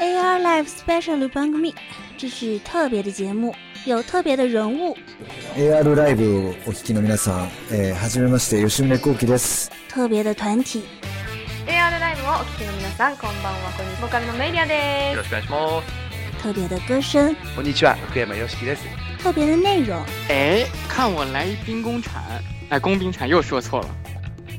AR Live Special Bang Me，这是特别的节目，有特别的人物。AR ライブをお聞きの皆さん、えー、はじめまして吉宗幸喜です。特别的团体， AR ライブをお聞きの皆さん、こんばんは。こんにちは。ボーカルのメイリアですよろ。しくお願いします。特别的歌声，こんにちは、福山よしきです。特别的内容。哎，看我来一兵工铲，哎，工兵铲又说错了。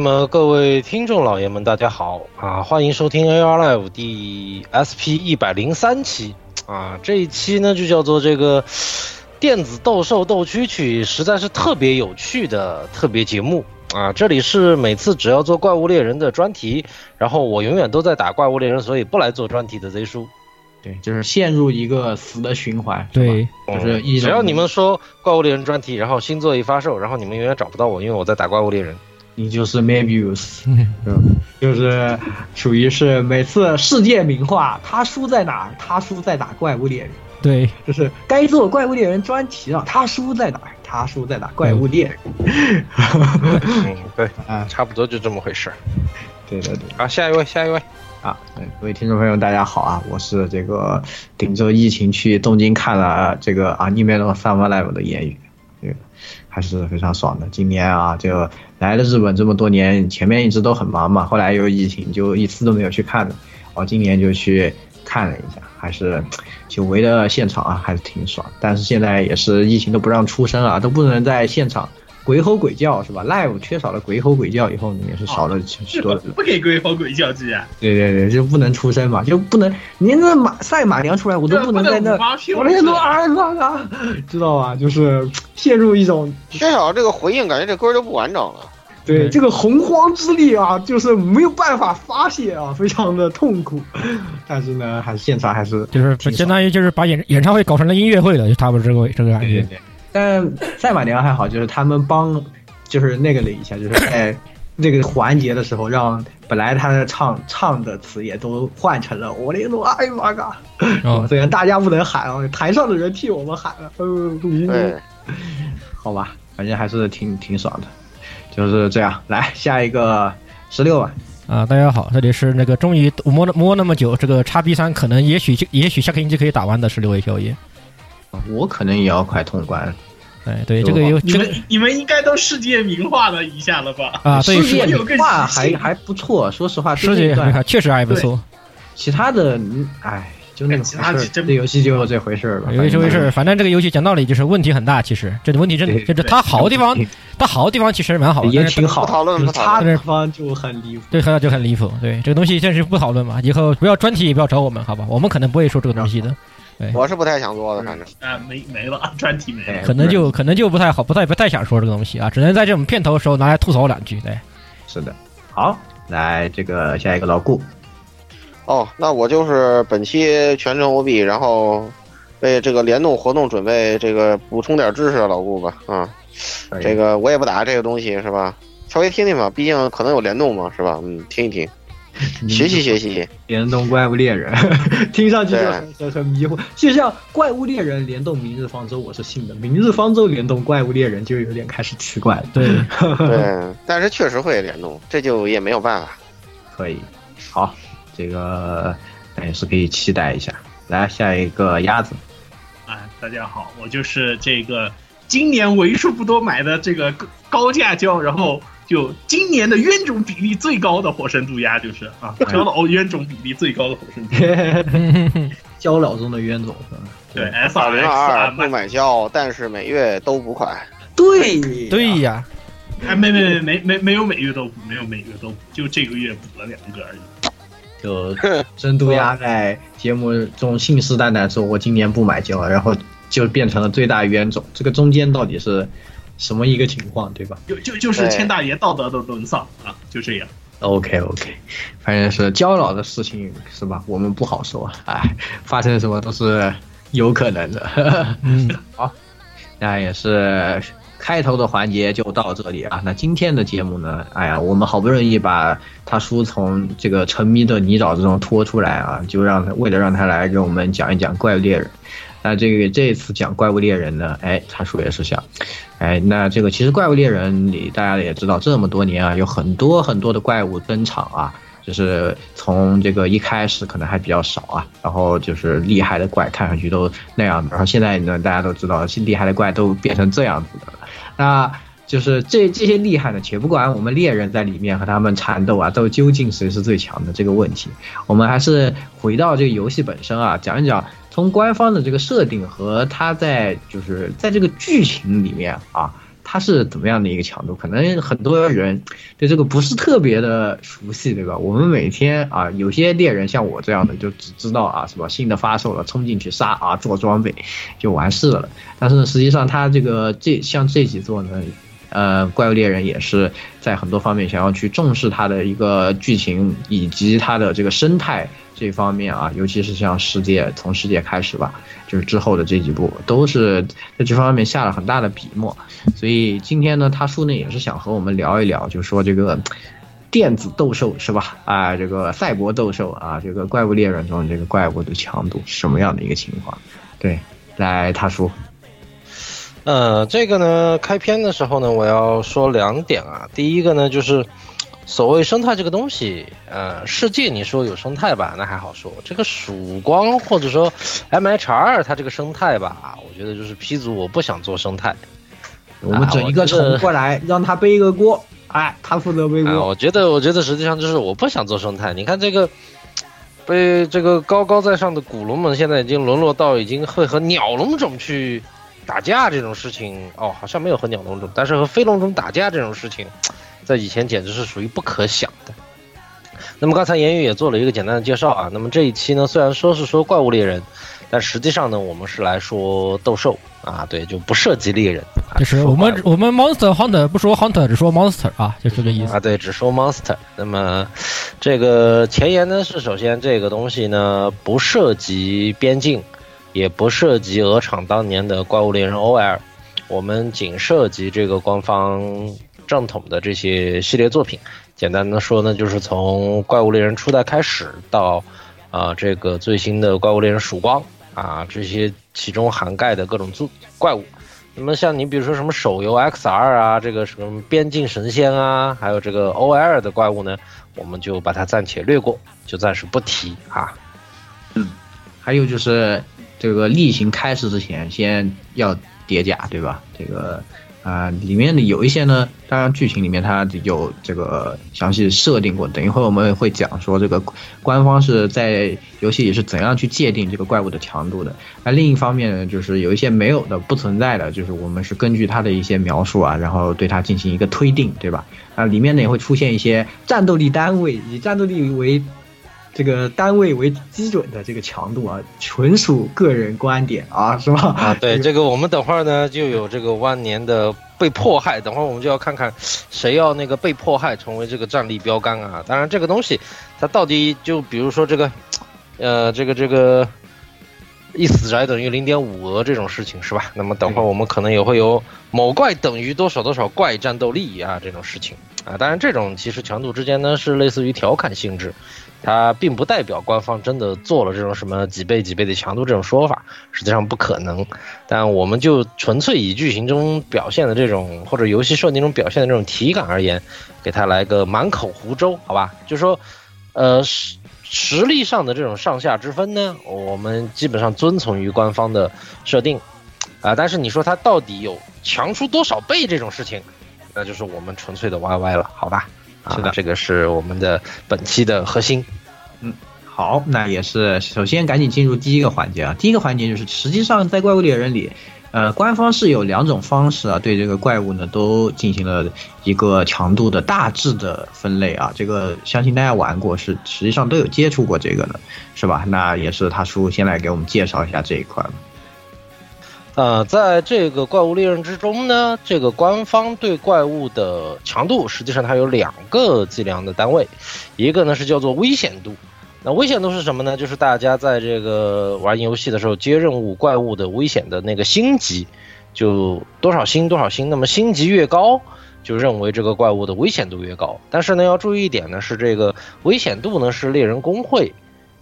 那么各位听众老爷们，大家好啊！欢迎收听 AR Live 第 SP 一百零三期啊！这一期呢就叫做这个电子斗兽斗蛐蛐，实在是特别有趣的特别节目啊！这里是每次只要做怪物猎人的专题，然后我永远都在打怪物猎人，所以不来做专题的 Z 叔。对，就是陷入一个死的循环，对，就是一只要你们说怪物猎人专题，然后新作一发售，然后你们永远找不到我，因为我在打怪物猎人。你就是 Mebius，就是属于是每次世界名画，他输在哪儿？他输在打怪物猎人，对，就是该做怪物猎人专题了，他输在哪儿？他输在打怪物猎人。嗯，对，啊，差不多就这么回事儿。对对对。好，下一位，下一位。啊，各位听众朋友，大家好啊！我是这个顶着疫情去东京看了这个啊 Animal Summer Live 的言语，这个还是非常爽的。今年啊，这个来了日本这么多年，前面一直都很忙嘛，后来又疫情，就一次都没有去看的。我今年就去看了一下，还是久违的现场啊，还是挺爽。但是现在也是疫情都不让出声啊，都不能在现场鬼吼鬼叫是吧？Live 缺少了鬼吼鬼叫以后，也是少了许多。不给鬼吼鬼叫，居然。对对对，就不能出声嘛，就不能您那马赛马娘出来，我都不能在那，我那都啊啊，知道吧？就是陷入一种缺少这个回应，感觉这歌就不完整了。对这个洪荒之力啊，就是没有办法发泄啊，非常的痛苦。但是呢，还是现场还是就是相当于就是把演演唱会搞成了音乐会了，就差不多这个这个感觉。但赛马娘还好，就是他们帮，就是那个了一下，就是在那个环节的时候，让本来他的唱唱的词也都换成了我那种哎妈嘎，哦，虽然大家不能喊啊，台上的人替我们喊了，呃，对，好吧，反正还是挺挺爽的，就是这样。来下一个十六吧。啊，大家好，这里是那个终于摸了摸那么久，这个叉 B 三可能也许就也许下个星期可以打完的十六位宵夜。我可能也要快通关。哎，对，这个有你们你们应该都世界名画了一下了吧？啊，对，世界名画还还不错，说实话，世界名画确实还不错。其他的，哎，就那个其他这游戏就这回事儿吧。有这回事儿，反正这个游戏讲道理就是问题很大，其实这个问题真的就是它好的地方，它好的地方其实蛮好的，也挺好。不讨论，不差的地方就很离谱。对，就很离谱。对，这个东西暂时不讨论嘛，以后不要专题也不要找我们，好吧？我们可能不会说这个东西的。我是不太想做的，反正啊，没没了，专题没了，可能就可能就不太好，不太不太想说这个东西啊，只能在这种片头的时候拿来吐槽两句。对，是的。好，来这个下一个老顾。哦，那我就是本期全程 OB，然后为这个联动活动准备这个补充点知识，老顾吧，啊，这个我也不打这个东西是吧？稍微听听吧，毕竟可能有联动嘛，是吧？嗯，听一听。学习学习，联动怪物猎人，听上去就很很迷惑，就像怪物猎人联动明日方舟，我是信的；明日方舟联动怪物猎人，就有点开始奇怪了。对 对，但是确实会联动，这就也没有办法。可以，好，这个也是可以期待一下。来下一个鸭子，啊，大家好，我就是这个今年为数不多买的这个高价胶，然后。就今年的冤种比例最高的火神渡鸦就是啊，胶老冤种比例最高的火神渡鸦。焦老中的冤种是吧？对，S 二 R 二啊，不买胶，但是每月都补款。对对呀，哎，没没没没没没有每月都补，没有每月都补，就这个月补了两个而已。就真渡鸦在节目中信誓旦旦说，我今年不买胶，然后就变成了最大冤种。这个中间到底是什么一个情况，对吧就就就是千大爷道德的沦丧啊，就这样。？OK OK，反正是焦老的事情是吧？我们不好说，哎，发生什么都是有可能的。嗯，好，那也是开头的环节就到这里啊。那今天的节目呢，哎呀，我们好不容易把他叔从这个沉迷的泥沼之中拖出来啊，就让他为了让他来给我们讲一讲怪物猎人。那这个这次讲怪物猎人呢，哎，他叔也是想，哎，那这个其实怪物猎人里大家也知道，这么多年啊，有很多很多的怪物登场啊。就是从这个一开始可能还比较少啊，然后就是厉害的怪看上去都那样的，然后现在呢大家都知道，厉害的怪都变成这样子的。那就是这这些厉害的，且不管我们猎人在里面和他们缠斗啊，都究竟谁是最强的这个问题，我们还是回到这个游戏本身啊，讲一讲从官方的这个设定和他在就是在这个剧情里面啊。它是怎么样的一个强度？可能很多人对这个不是特别的熟悉，对吧？我们每天啊，有些猎人像我这样的，就只知道啊，什么？新的发售了，冲进去杀啊，做装备就完事了。但是呢，实际上它这个这像这几座呢，呃，怪物猎人也是在很多方面想要去重视它的一个剧情以及它的这个生态这方面啊，尤其是像世界从世界开始吧，就是之后的这几部都是在这方面下了很大的笔墨。所以今天呢，他叔呢也是想和我们聊一聊，就说这个电子斗兽是吧？啊，这个赛博斗兽啊，这个怪物猎人中这个怪物的强度什么样的一个情况？对，来他叔。呃，这个呢，开篇的时候呢，我要说两点啊。第一个呢，就是所谓生态这个东西，呃，世界你说有生态吧，那还好说。这个曙光或者说 MHR 它这个生态吧，我觉得就是 P 组我不想做生态。我们整一个虫过来，让他背一个锅，哎，他负责背锅。啊，我觉得，我觉得实际上就是我不想做生态。你看这个。被这个高高在上的古龙们现在已经沦落到已经会和鸟龙种去打架这种事情哦，好像没有和鸟笼中，但是和飞龙中打架这种事情，在以前简直是属于不可想的。那么刚才言语也做了一个简单的介绍啊。那么这一期呢，虽然说是说怪物猎人，但实际上呢，我们是来说斗兽啊，对，就不涉及猎人。就是我们我们 monster hunter 不说 hunter，只说 monster 啊，就是这个意思啊。对，只说 monster。那么这个前言呢是，首先这个东西呢不涉及边境，也不涉及鹅厂当年的怪物猎人 OL，我们仅涉及这个官方正统的这些系列作品。简单的说呢，就是从怪物猎人初代开始到啊这个最新的怪物猎人曙光啊这些其中涵盖的各种怪怪物。那么像你比如说什么手游 XR 啊，这个什么边境神仙啊，还有这个 OL 的怪物呢，我们就把它暂且略过，就暂时不提啊。嗯，还有就是这个例行开始之前，先要叠甲，对吧？这个啊、里面的有一些呢，当然剧情里面它有这个详细设定过。等一会儿我们会讲说这个官方是在游戏里是怎样去界定这个怪物的强度的。那另一方面呢，就是有一些没有的、不存在的，就是我们是根据它的一些描述啊，然后对它进行一个推定，对吧？啊，里面呢也会出现一些战斗力单位，以战斗力为这个单位为基准的这个强度啊，纯属个人观点啊，是吧？啊，对，这个我们等会儿呢就有这个万年的被迫害，等会儿我们就要看看谁要那个被迫害成为这个战力标杆啊。当然，这个东西它到底就比如说这个，呃，这个这个一死宅等于零点五额这种事情是吧？那么等会儿我们可能也会有某怪等于多少多少怪战斗力啊这种事情啊。当然，这种其实强度之间呢是类似于调侃性质。它并不代表官方真的做了这种什么几倍几倍的强度这种说法，实际上不可能。但我们就纯粹以剧情中表现的这种或者游戏设定中表现的这种体感而言，给它来个满口胡诌，好吧？就说，呃，实实力上的这种上下之分呢，我们基本上遵从于官方的设定，啊、但是你说它到底有强出多少倍这种事情，那就是我们纯粹的 YY 了，好吧？啊，是的这个是我们的本期的核心。嗯好，那也是首先赶紧进入第一个环节啊。第一个环节就是，实际上在怪物猎人里，呃，官方是有两种方式啊，对这个怪物呢都进行了一个强度的大致的分类啊。这个相信大家玩过，是实际上都有接触过这个的，是吧？那也是他叔先来给我们介绍一下这一块吧。呃，在这个怪物猎人之中呢，这个官方对怪物的强度，实际上它有两个计量的单位，一个呢是叫做危险度。那危险度是什么呢？就是大家在这个玩游戏的时候接任务，怪物的危险的那个星级，就多少星多少星。那么星级越高，就认为这个怪物的危险度越高。但是呢，要注意一点呢，是这个危险度呢是猎人工会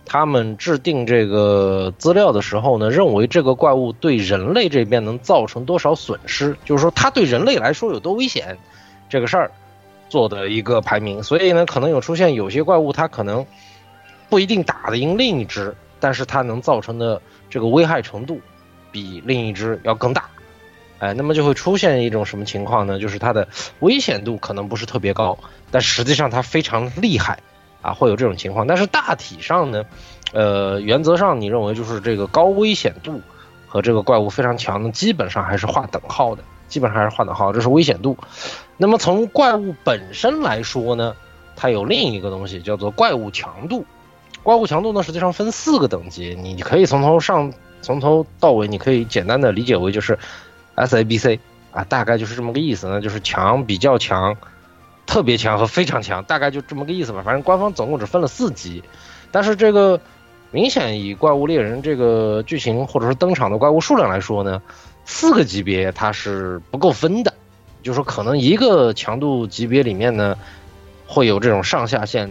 他们制定这个资料的时候呢，认为这个怪物对人类这边能造成多少损失，就是说它对人类来说有多危险，这个事儿做的一个排名。所以呢，可能有出现有些怪物它可能不一定打得赢另一只，但是它能造成的这个危害程度比另一只要更大。哎，那么就会出现一种什么情况呢？就是它的危险度可能不是特别高，但实际上它非常厉害。啊，会有这种情况，但是大体上呢，呃，原则上你认为就是这个高危险度和这个怪物非常强呢，基本上还是划等号的，基本上还是划等号，这是危险度。那么从怪物本身来说呢，它有另一个东西叫做怪物强度。怪物强度呢，实际上分四个等级，你可以从头上从头到尾，你可以简单的理解为就是 S A B C 啊，大概就是这么个意思呢，就是强、比较强。特别强和非常强，大概就这么个意思吧。反正官方总共只分了四级，但是这个明显以怪物猎人这个剧情或者说登场的怪物数量来说呢，四个级别它是不够分的，就是说可能一个强度级别里面呢会有这种上下限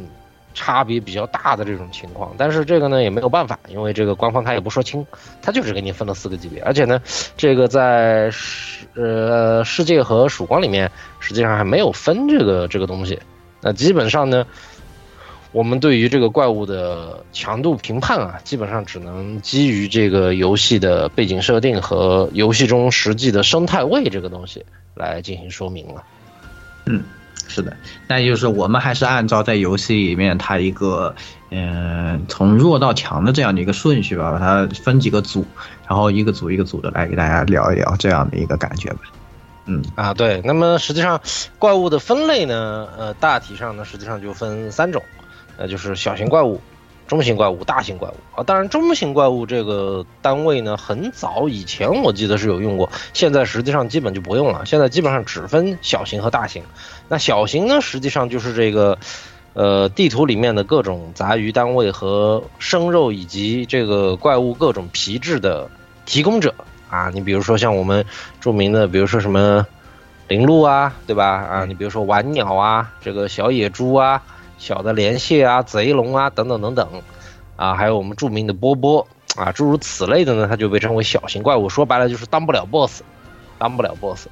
差别比较大的这种情况。但是这个呢也没有办法，因为这个官方他也不说清，他就是给你分了四个级别，而且呢这个在世呃世界和曙光里面。实际上还没有分这个这个东西，那基本上呢，我们对于这个怪物的强度评判啊，基本上只能基于这个游戏的背景设定和游戏中实际的生态位这个东西来进行说明了。嗯，是的，那就是我们还是按照在游戏里面它一个嗯从弱到强的这样的一个顺序吧，把它分几个组，然后一个组一个组的来给大家聊一聊这样的一个感觉吧。嗯啊，对，那么实际上怪物的分类呢，呃，大体上呢，实际上就分三种，呃，就是小型怪物、中型怪物、大型怪物啊。当然，中型怪物这个单位呢，很早以前我记得是有用过，现在实际上基本就不用了。现在基本上只分小型和大型。那小型呢，实际上就是这个，呃，地图里面的各种杂鱼单位和生肉以及这个怪物各种皮质的提供者。啊，你比如说像我们著名的，比如说什么灵鹿啊，对吧？啊，你比如说玩鸟啊，这个小野猪啊，小的连蟹啊，贼龙啊，等等等等，啊，还有我们著名的波波啊，诸如此类的呢，它就被称为小型怪物。说白了就是当不了 boss，当不了 boss。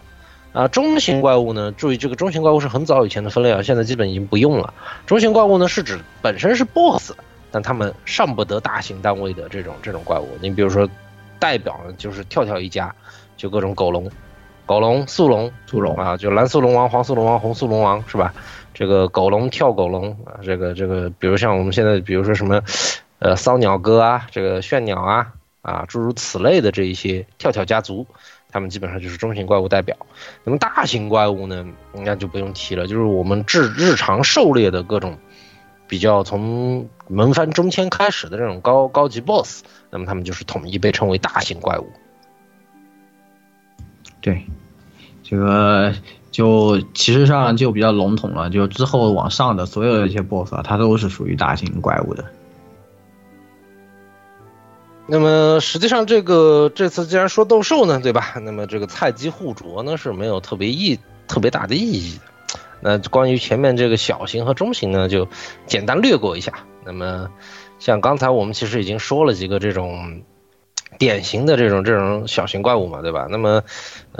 啊，中型怪物呢，注意这个中型怪物是很早以前的分类啊，现在基本已经不用了。中型怪物呢是指本身是 boss，但他们上不得大型单位的这种这种怪物。你比如说。代表呢就是跳跳一家，就各种狗龙、狗龙、速龙、速龙啊，就蓝速龙王、黄速龙王、红速龙王是吧？这个狗龙、跳狗龙啊，这个这个，比如像我们现在，比如说什么，呃，骚鸟哥啊，这个炫鸟啊，啊，诸如此类的这一些跳跳家族，他们基本上就是中型怪物代表。那么大型怪物呢，那就不用提了，就是我们日日常狩猎的各种。比较从门番中签开始的这种高高级 BOSS，那么他们就是统一被称为大型怪物。对，这个就其实上就比较笼统了，就之后往上的所有的一些 BOSS 啊，它都是属于大型怪物的。那么实际上这个这次既然说斗兽呢，对吧？那么这个菜鸡互啄呢是没有特别意特别大的意义。那关于前面这个小型和中型呢，就简单略过一下。那么，像刚才我们其实已经说了几个这种典型的这种这种小型怪物嘛，对吧？那么，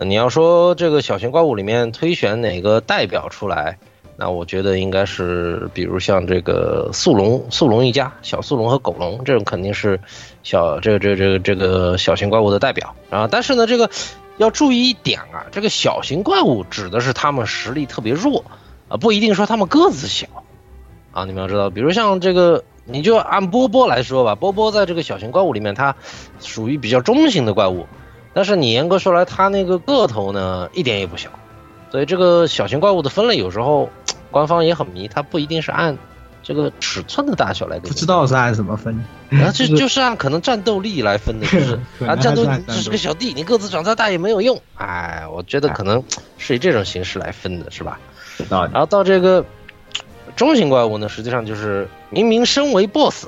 你要说这个小型怪物里面推选哪个代表出来，那我觉得应该是，比如像这个速龙、速龙一家、小速龙和狗龙这种肯定是小这个这个这个这个小型怪物的代表啊。但是呢，这个。要注意一点啊，这个小型怪物指的是他们实力特别弱，啊，不一定说他们个子小，啊，你们要知道，比如像这个，你就按波波来说吧，波波在这个小型怪物里面，它属于比较中型的怪物，但是你严格说来，它那个个头呢一点也不小，所以这个小型怪物的分类有时候官方也很迷，它不一定是按这个尺寸的大小来给不知道是按什么分，然后这就是按可能战斗力来分的，就是 啊，战斗力只是个小弟，你个子长再大也没有用。哎，我觉得可能是以这种形式来分的，是吧？然后到这个中型怪物呢，实际上就是明明身为 BOSS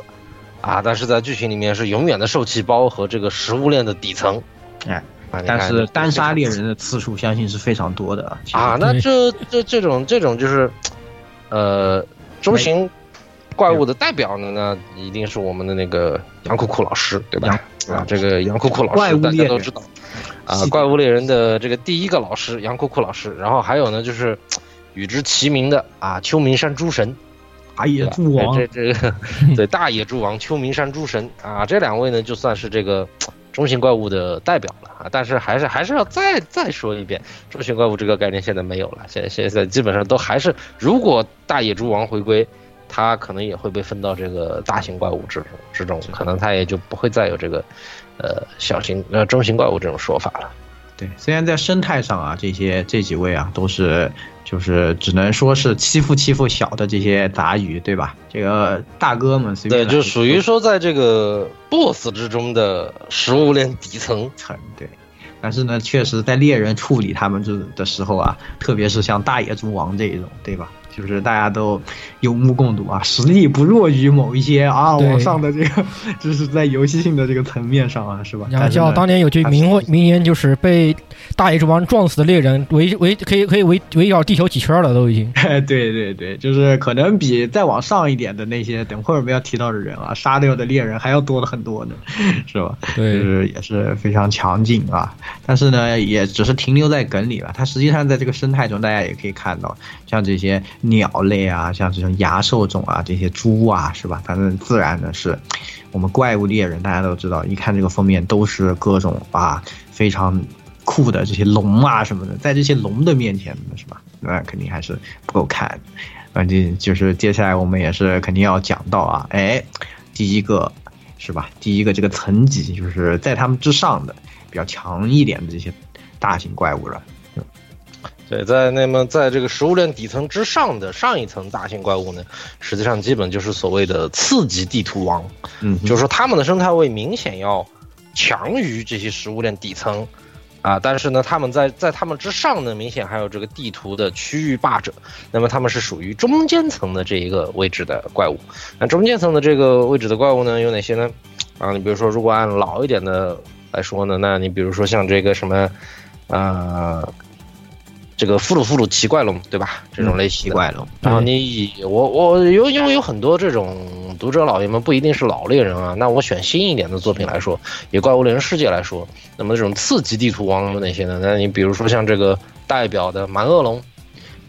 啊，但是在剧情里面是永远的受气包和这个食物链的底层。但是单杀猎人的次数相信是非常多的啊，那这这这种这种就是，呃，中型怪物的代表呢，那一定是我们的那个杨酷酷老师，对吧？啊，这个杨酷酷老师大怪物猎人家都知道，啊，怪物猎人的这个第一个老师杨酷酷老师，然后还有呢就是与之齐名的啊秋名山诸神。大野猪王这这个对大野猪王秋名山诸神啊，这两位呢就算是这个中型怪物的代表了啊。但是还是还是要再再说一遍，中型怪物这个概念现在没有了，现在现在基本上都还是，如果大野猪王回归，它可能也会被分到这个大型怪物之中之中，可能它也就不会再有这个呃小型呃中型怪物这种说法了。对，虽然在生态上啊，这些这几位啊都是就是只能说是欺负欺负小的这些杂鱼，对吧？这个大哥们随便对，就属于说在这个 BOSS 之中的食物链底层。层，对。但是呢，确实在猎人处理他们这的时候啊，特别是像大野猪王这一种，对吧？就是大家都有目共睹啊，实力不弱于某一些啊对往上的这个，就是在游戏性的这个层面上啊，是吧？然后但是呢叫当年有句名话名言，就是被大野猪王撞死的猎人围围可以可以围围绕地球几圈了，都已经。对对对，就是可能比再往上一点的那些，等会儿我们要提到的人啊，杀掉的猎人还要多了很多呢，是吧？对就是也是非常强劲啊。但是呢，也只是停留在梗里了。它实际上在这个生态中，大家也可以看到，像这些鸟类啊，像这种牙兽种啊，这些猪啊，是吧？反正自然的是，我们怪物猎人大家都知道，一看这个封面都是各种啊非常酷的这些龙啊什么的，在这些龙的面前，是吧？那肯定还是不够看。反正就是接下来我们也是肯定要讲到啊，哎，第一个是吧？第一个这个层级就是在他们之上的比较强一点的这些大型怪物了。对，在那么在这个食物链底层之上的上一层大型怪物呢，实际上基本就是所谓的次级地图王，嗯，就是说他们的生态位明显要强于这些食物链底层。啊，但是呢，他们在在他们之上呢，明显还有这个地图的区域霸者，那么他们是属于中间层的这一个位置的怪物。那中间层的这个位置的怪物呢，有哪些呢？啊，你比如说，如果按老一点的来说呢，那你比如说像这个什么，呃，这个弗鲁弗鲁奇怪龙，对吧？这种类型的奇怪龙，然后你以我我有因为有很多这种读者老爷们不一定是老猎人啊，那我选新一点的作品来说，以怪物猎人世界来说，那么这种次级地图王有哪些呢？那你比如说像这个代表的蛮恶龙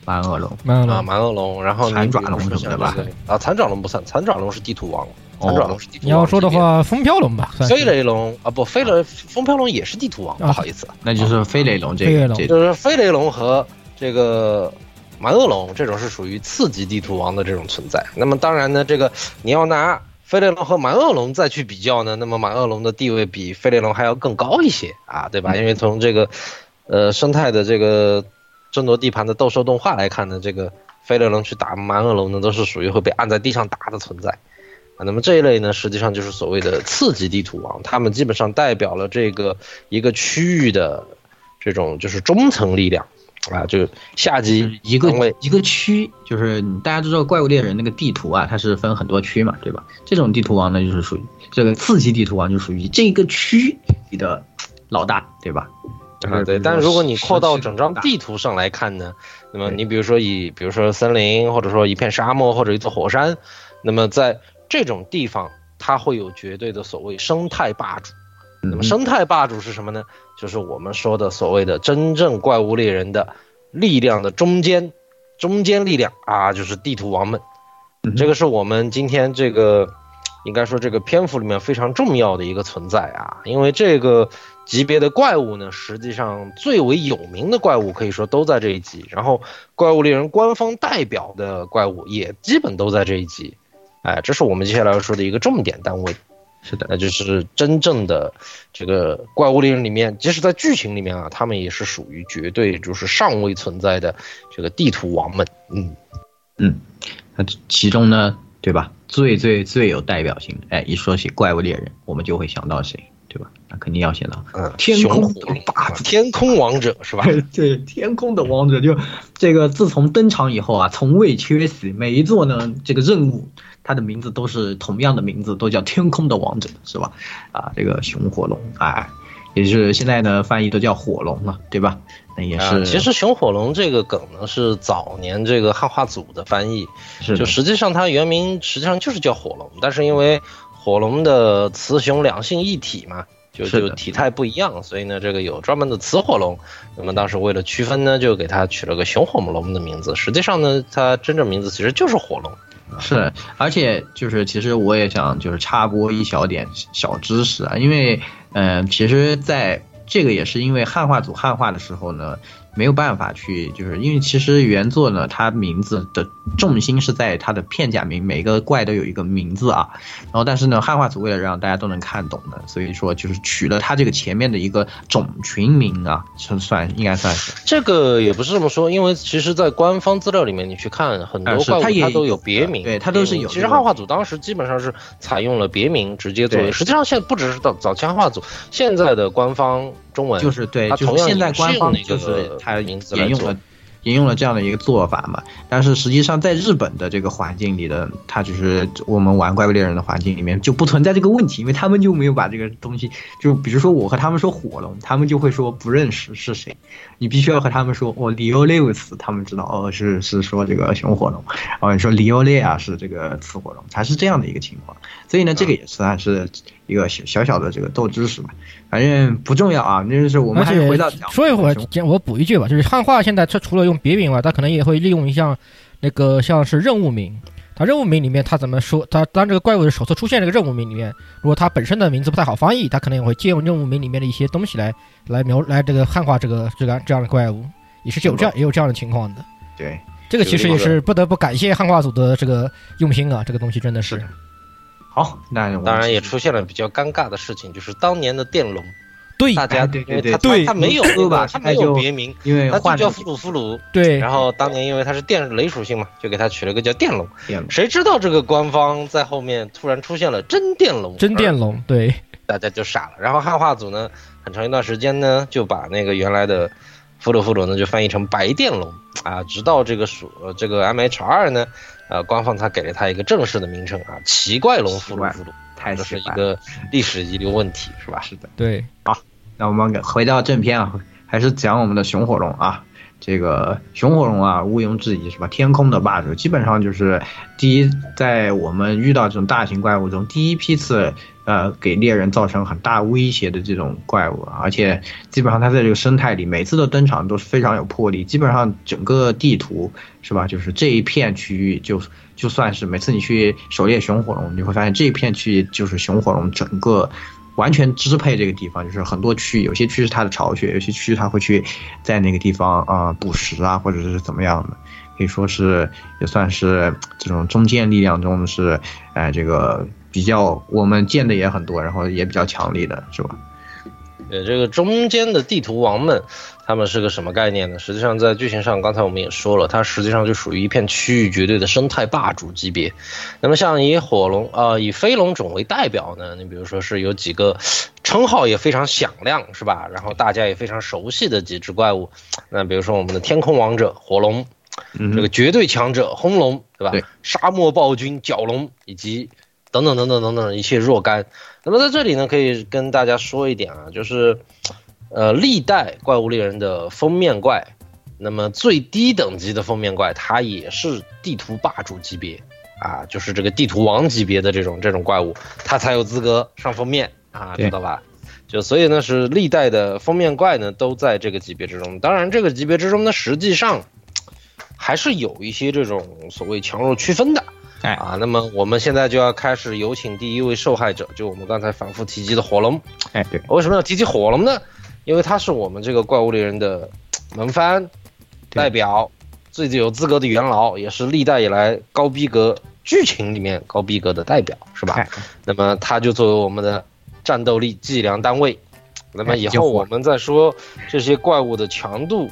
蛮恶龙，蛮恶龙啊，蛮恶龙，然后你残爪龙什么的吧啊，残爪龙不算，残爪龙是地图王，残爪龙是地图王。你要说的，话，风飘龙吧，飞雷龙啊不，飞雷风飘龙也是地图王，不好意思，那就是飞雷龙这飞雷龙个这就是飞雷龙和这个蛮恶龙这种是属于次级地图王的这种存在。那么当然呢，这个你要拿飞雷龙和蛮恶龙再去比较呢，那么蛮恶龙的地位比飞雷龙还要更高一些啊，对吧？因为从这个呃生态的这个争夺地盘的斗兽动画来看呢，这个飞雷龙去打蛮恶龙呢，都是属于会被按在地上打的存在。啊，那么这一类呢，实际上就是所谓的次级地图王，他们基本上代表了这个一个区域的这种就是中层力量，啊，就下级一个一个区，就是大家都知道怪物猎人那个地图啊，它是分很多区嘛，对吧？这种地图王呢，就是属于这个次级地图王，就属于这个区里的老大，对吧？啊，对，但是如果你扩到整张地图上来看呢，那么你比如说以比如说森林，或者说一片沙漠，或者一座火山，那么在这种地方，它会有绝对的所谓生态霸主。那么生态霸主是什么呢？就是我们说的所谓的真正怪物猎人的力量的中间，中间力量啊，就是地图王们。这个是我们今天这个应该说这个篇幅里面非常重要的一个存在啊，因为这个级别的怪物呢，实际上最为有名的怪物可以说都在这一集，然后怪物猎人官方代表的怪物也基本都在这一集，哎，这是我们接下来要说的一个重点单位。是的，那就是真正的这个怪物猎人里面，即使在剧情里面啊，他们也是属于绝对就是尚未存在的这个地图王们。嗯嗯，那其中呢，对吧？最最最有代表性的，哎，一说起怪物猎人，我们就会想到谁，对吧？那肯定要想到嗯，天空霸主，天空王者是吧？对，天空的王者就这个，自从登场以后啊，从未缺席。每一座呢，这个任务它的名字都是同样的名字，都叫天空的王者，是吧？啊，这个熊火龙，哎，也是现在呢翻译都叫火龙了，对吧？那也是。啊其实熊火龙这个梗呢，是早年这个汉化组的翻译，是就实际上它原名实际上就是叫火龙，但是因为火龙的雌雄两性一体嘛，就是体态不一样，所以呢，这个有专门的雌火龙。那么当时为了区分呢，就给它取了个熊火龙的名字。实际上呢，它真正名字其实就是火龙。是，而且就是其实我也想就是插播一小点小知识啊，因为嗯、其实在这个也是因为汉化组汉化的时候呢，没有办法去，就是因为其实原作呢，它名字的重心是在它的片假名，每个怪都有一个名字啊。然后但是呢，汉化组为了让大家都能看懂的，所以说就是取了它这个前面的一个种群名啊，是算应该算是。这个也不是这么说，因为其实，在官方资料里面，你去看很多怪物，它它都有别名，对它都是有其实汉化组当时基本上是采用了别名直接作为，实际上现在不只是早早期汉化组，现在的官方中文就是对，它就是现在官方就是它名字沿用了沿用了这样的一个做法嘛。但是实际上在日本的这个环境里的，它就是我们玩怪物猎人的环境里面就不存在这个问题，因为他们就没有把这个东西，就比如说我和他们说火龙，他们就会说不认识是谁，你必须要和他们说哦里欧雷乌斯，他们知道哦是是说这个熊火龙，然后你说里欧雷亚是这个雌火龙，它是这样的一个情况。所以呢，这个也算是一个小小小的这个斗知识吧，反正不重要啊。那就是我们还是回到讲说一会儿，先我补一句吧，就是汉化现在它除了用别名外，它可能也会利用一项那个像是任务名。它任务名里面，它怎么说？它当这个怪物的首次出现这个任务名里面，如果它本身的名字不太好翻译，它可能也会借用任务名里面的一些东西来来描来这个汉化这个这个这样的怪物，也是有这样也有这样的情况的。对，这个其实也是不得不感谢汉化组的这个用心啊，这个东西真的是。好，那当然也出现了比较尴尬的事情，就是当年的电龙，对大家哎对对对因为他对他没有那对吧个他没有别名，因为他就叫换了俘虏俘虏。对，然后当年因为它是电雷属性嘛，就给它取了个叫电龙。电龙谁知道这个官方在后面突然出现了真电龙，真电龙，对，大家就傻了。然后汉化组呢，很长一段时间呢，就把那个原来的俘虏俘虏呢，就翻译成白电龙啊，直到这个属呃这个 M H 二呢，呃，官方才给了它一个正式的名称啊，奇怪龙俘虏俘虏，太这是一。个历史遗留问题，是吧？是的，对，那我们回到正片啊，还是讲我们的熊火龙啊。这个熊火龙啊，毋庸置疑是吧？天空的霸主，基本上就是第一，在我们遇到这种大型怪物中，第一批次呃给猎人造成很大威胁的这种怪物，而且基本上它在这个生态里，每次的登场都是非常有魄力，基本上整个地图是吧？就是这一片区域就就算是每次你去狩猎熊火龙，你会发现这一片区域就是熊火龙整个。完全支配这个地方，就是很多区域，有些区是它的巢穴，有些区它会去在那个地方啊、捕食啊，或者是怎么样的，可以说是也算是这种中坚力量中是，哎、这个比较我们见的也很多，然后也比较强力的，是吧？对这个中间的地图王们，他们是个什么概念呢？实际上在剧情上，刚才我们也说了，它实际上就属于一片区域绝对的生态霸主级别。那么像以火龙啊、呃以飞龙种为代表呢，你比如说是有几个称号也非常响亮，是吧？然后大家也非常熟悉的几只怪物，那比如说我们的天空王者火龙，嗯这个绝对强者轰龙，对吧？对沙漠暴君角龙以及等等等等等等一切若干。那么在这里呢，可以跟大家说一点啊，就是，呃，历代怪物猎人的封面怪，那么最低等级的封面怪，它也是地图霸主级别啊，就是这个地图王级别的这种这种怪物，它才有资格上封面啊，知道吧？就所以呢，是历代的封面怪呢都在这个级别之中。当然，这个级别之中呢，实际上还是有一些这种所谓强弱区分的哎啊，那么我们现在就要开始有请第一位受害者，就我们刚才反复提及的火龙。哎，对，为什么要提及火龙呢？因为他是我们这个怪物猎人的门番代表，最有资格的元老，也是历代以来高逼格剧情里面高逼格的代表，是吧？哎那么他就作为我们的战斗力计量单位。那么以后我们再说这些怪物的强度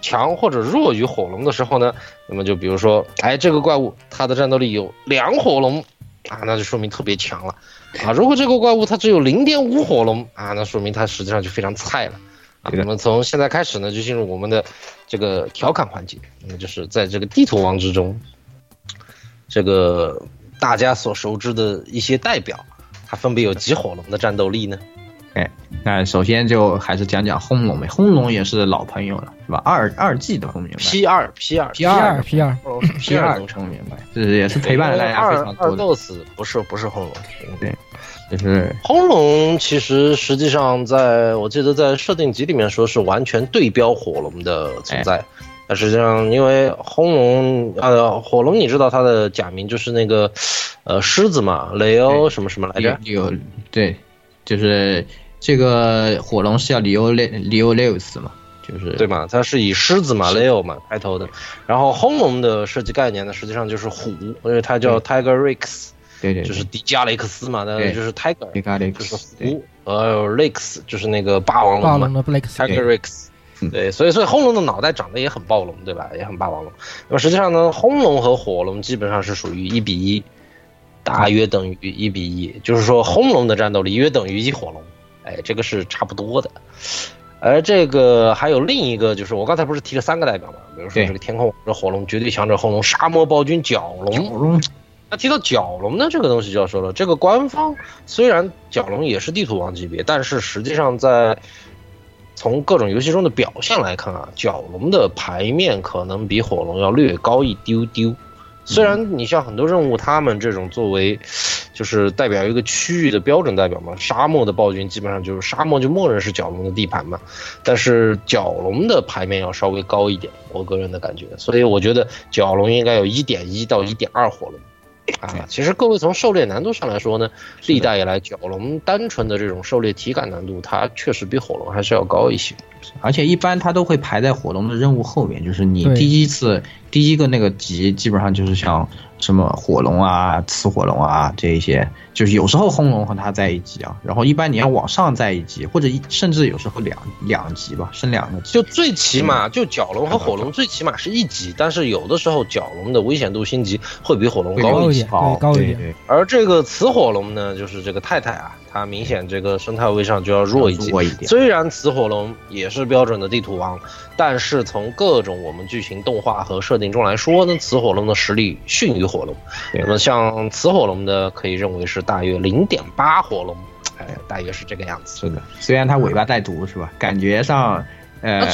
强或者弱于火龙的时候呢，那么就比如说，哎，这个怪物它的战斗力有两火龙啊，那就说明特别强了啊。如果这个怪物它只有零点五火龙啊，那说明它实际上就非常菜了啊。那么从现在开始呢，就进入我们的这个调侃环节，那么就是在这个地图王之中，这个大家所熟知的一些代表，它分别有几火龙的战斗力呢？哎，那首先就还是讲讲轰龙呗，轰龙也是老朋友了，是吧？二二季都很明白 P 二 P 二 P 二 P 二哦 P 二能都明白，这也是陪伴了大家非常二二多的，斗死不是不是轰龙，对，就是轰龙其实实际上在我记得在设定集里面说是完全对标火龙的存在，但实际上因为轰龙呃火龙你知道它的假名就是那个呃狮子嘛，雷欧什么什么来着？有对，就是这个火龙是叫里欧雷里欧雷欧斯嘛，就是对嘛？它是以狮子嘛 Leo 嘛开头的，然后轰龙的设计概念呢，实际上就是虎，因为它叫 Tiger Rex，对对，就是迪迦雷克斯嘛，那对就是 Tiger，迪迦雷就是克斯，对虎，呃 Rex 就是那个霸王龙嘛霸龙的 Blake Tiger Rex。对，所以所以轰龙的脑袋长得也很暴龙，对吧？也很霸王龙。那么实际上呢，轰龙和火龙基本上是属于一比一，大约等于一比一，就是说轰龙的战斗力约等于一火龙，哎，这个是差不多的。而这个还有另一个，就是我刚才不是提了三个代表嘛，比如说这个天空这火龙、绝对强者轰龙、沙漠暴君角龙。龙那提到角龙呢，这个东西就要说了，这个官方虽然角龙也是地图王级别，但是实际上在从各种游戏中的表现来看啊，角龙的牌面可能比火龙要略高一丢丢。虽然你像很多任务，他们这种作为就是代表一个区域的标准代表嘛，沙漠的暴君基本上就是沙漠就默认是角龙的地盘嘛，但是角龙的牌面要稍微高一点，我个人的感觉，所以我觉得角龙应该有一点一到一点二火龙。啊，其实各位从狩猎难度上来说呢，历代以来角龙单纯的这种狩猎体感难度，它确实比火龙还是要高一些。而且一般它都会排在火龙的任务后面，就是你第一次第一个那个级，基本上就是像什么火龙啊、雌火龙啊这一些，就是有时候轰龙和它在一级啊，然后一般你要往上在一级，或者一甚至有时候两两级吧，升两个级。就最起码就角龙和火龙最起码是一级，但是有的时候角龙的危险度星级会比火龙高一些高一点，。对高一点。对对，而这个雌火龙呢，就是这个太太啊，它明显这个生态位上就要弱一些。一点。虽然雌火龙也是标准的地图王，但是从各种我们剧情动画和设定中来说呢，雌火龙的实力逊于火龙。那么像雌火龙的，可以认为是大约零点八火龙，哎，大约是这个样子。是的，虽然它尾巴带毒是吧？感觉上，呃那，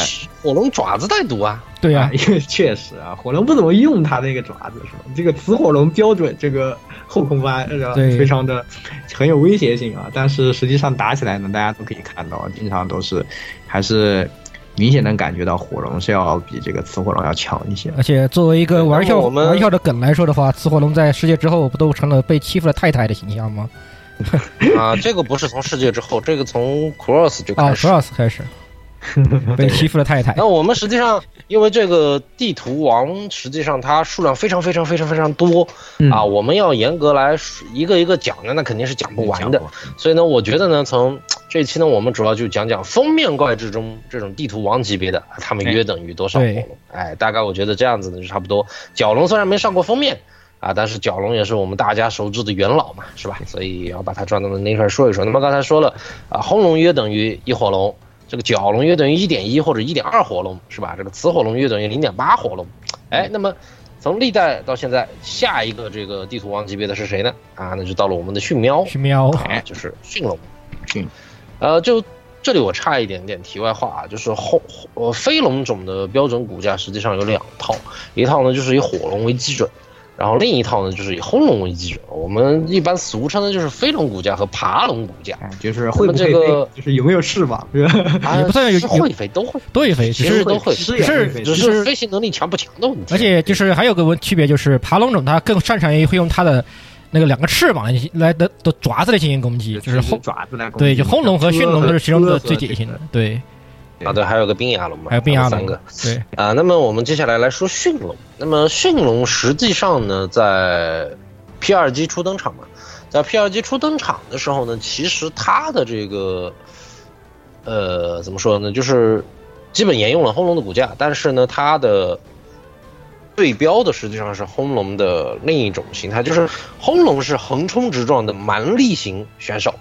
火龙爪子带毒啊，对呀、啊，因为确实啊，火龙不怎么用它那个爪子是吧？这个雌火龙标准这个后空翻是吧？对非常的很有威胁性啊。但是实际上打起来呢，大家都可以看到，经常都是还是明显能感觉到火龙是要比这个雌火龙要强一些。而且作为一个玩笑我们玩笑的梗来说的话，雌火龙在世界之后不都成了被欺负的太太的形象吗？啊，这个不是从世界之后，这个从 Cross 就啊开始。，Cross 开始 被欺负的太太那我们实际上，因为这个地图王，实际上它数量非常非常非常非常多、嗯啊，我们要严格来说一个一个讲呢，那肯定是讲不完的。所以呢，我觉得呢，从 这一期呢，我们主要就讲讲封面怪之中这种地图王级别的，他们约等于多少火龙？哎，大概我觉得这样子呢就差不多。角龙虽然没上过封面。啊，但是角龙也是我们大家熟知的元老嘛，是吧？所以要把它抓到那一块说一说。那么刚才说了，啊，轰龙约等于一火龙，这个角龙约等于一点一或者一点二火龙，是吧？这个雌火龙约等于零点八火龙。哎，那么从历代到现在，下一个这个地图王级别的是谁呢？啊，那就到了我们的驯喵，驯喵，哎，就是驯龙。驯，呃，就这里我差一点点题外话啊，就是后呃飞龙种的标准骨架实际上有两套，一套呢就是以火龙为基准。然后另一套呢就是以轰龙为基准，我们一般俗称的就是飞龙骨架和爬龙骨架，就是会不会这个就是有没有翅膀，是吧？啊 也不算有是会飞都会，都会飞，只是其实都会，是是是只是飞行能力强不强的问题。而且就是还有个问区别，就是爬龙种它更擅长于会用它的那个两个翅膀来来的的爪子来进行攻击，就是轰爪子来攻击对，就轰龙和驯龙都是其中的最典型的，对，啊，对，还有个冰牙龙嘛，还有冰牙龙三个。对，啊，那么我们接下来来说驯龙。那么驯龙实际上呢，在 P 二机初登场嘛，在 P 二机初登场的时候呢，其实它的这个呃怎么说呢，就是基本沿用了轰龙的骨架，但是呢，它的对标的实际上是轰龙的另一种形态，就是轰龙是横冲直撞的蛮力型选手。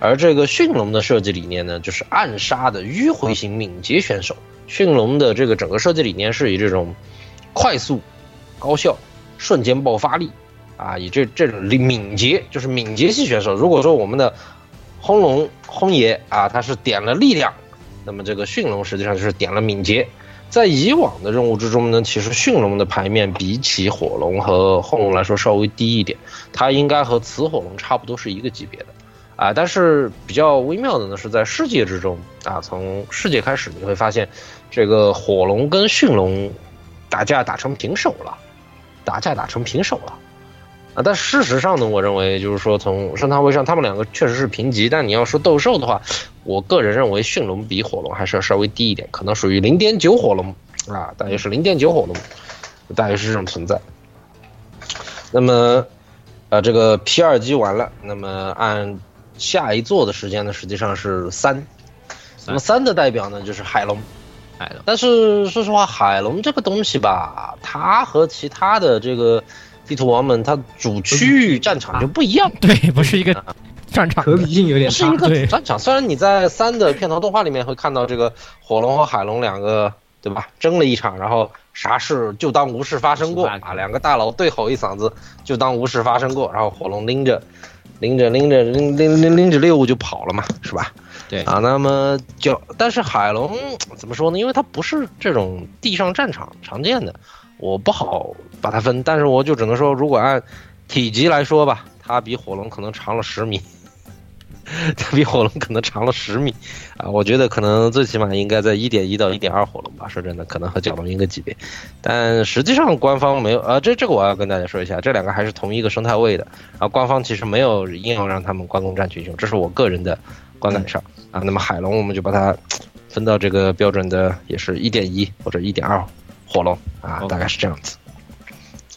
而这个驯龙的设计理念呢，就是暗杀的迂回型敏捷选手。驯龙的这个整个设计理念是以这种快速、高效、瞬间爆发力啊，以这这种敏捷，就是敏捷系选手。如果说我们的轰龙轰爷啊，他是点了力量，那么这个驯龙实际上就是点了敏捷。在以往的任务之中呢，其实驯龙的牌面比起火龙和轰龙来说稍微低一点，它应该和雌火龙差不多是一个级别的。啊，但是比较微妙的呢，是在世界之中啊，从世界开始你会发现，这个火龙跟驯龙打架打成平手了，打架打成平手了。啊，但事实上呢，我认为就是说，从生汤位上，他们两个确实是平级。但你要说斗兽的话，我个人认为驯龙比火龙还是要稍微低一点，可能属于零点九火龙啊，大约是零点九火龙，大约是这种存在。那么，呃，这个 P 二级完了，那么按下一座的时间呢，实际上是三。那么三的代表呢，就是海龙。海龙，但是说实话，海龙这个东西吧，它和其他的这个地图王们，它主区域战场就不一样。对，不是一个战场，可比性有点差不是一。个主战场。虽然你在三的片头动画里面会看到这个火龙和海龙两个，对吧？争了一场，然后啥事就当无事发生过啊，两个大佬对吼一嗓子，就当无事发生过。然后火龙拎着。拎着拎着拎拎拎拎着猎物就跑了嘛，是吧？对啊，那么就但是海龙怎么说呢？因为它不是这种地上战场常见的，我不好把它分。但是我就只能说，如果按体积来说吧，它比火龙可能长了十米，它比火龙可能长了十米啊！我觉得可能最起码应该在一点一到一点二火龙吧。说真的，可能和角龙一个级别，但实际上官方没有啊。这这个我要跟大家说一下，这两个还是同一个生态位的。啊官方其实没有硬要让他们关公战群雄，这是我个人的观感上啊。那么海龙我们就把它分到这个标准的，也是一点一或者一点二火龙啊，大概是这样子。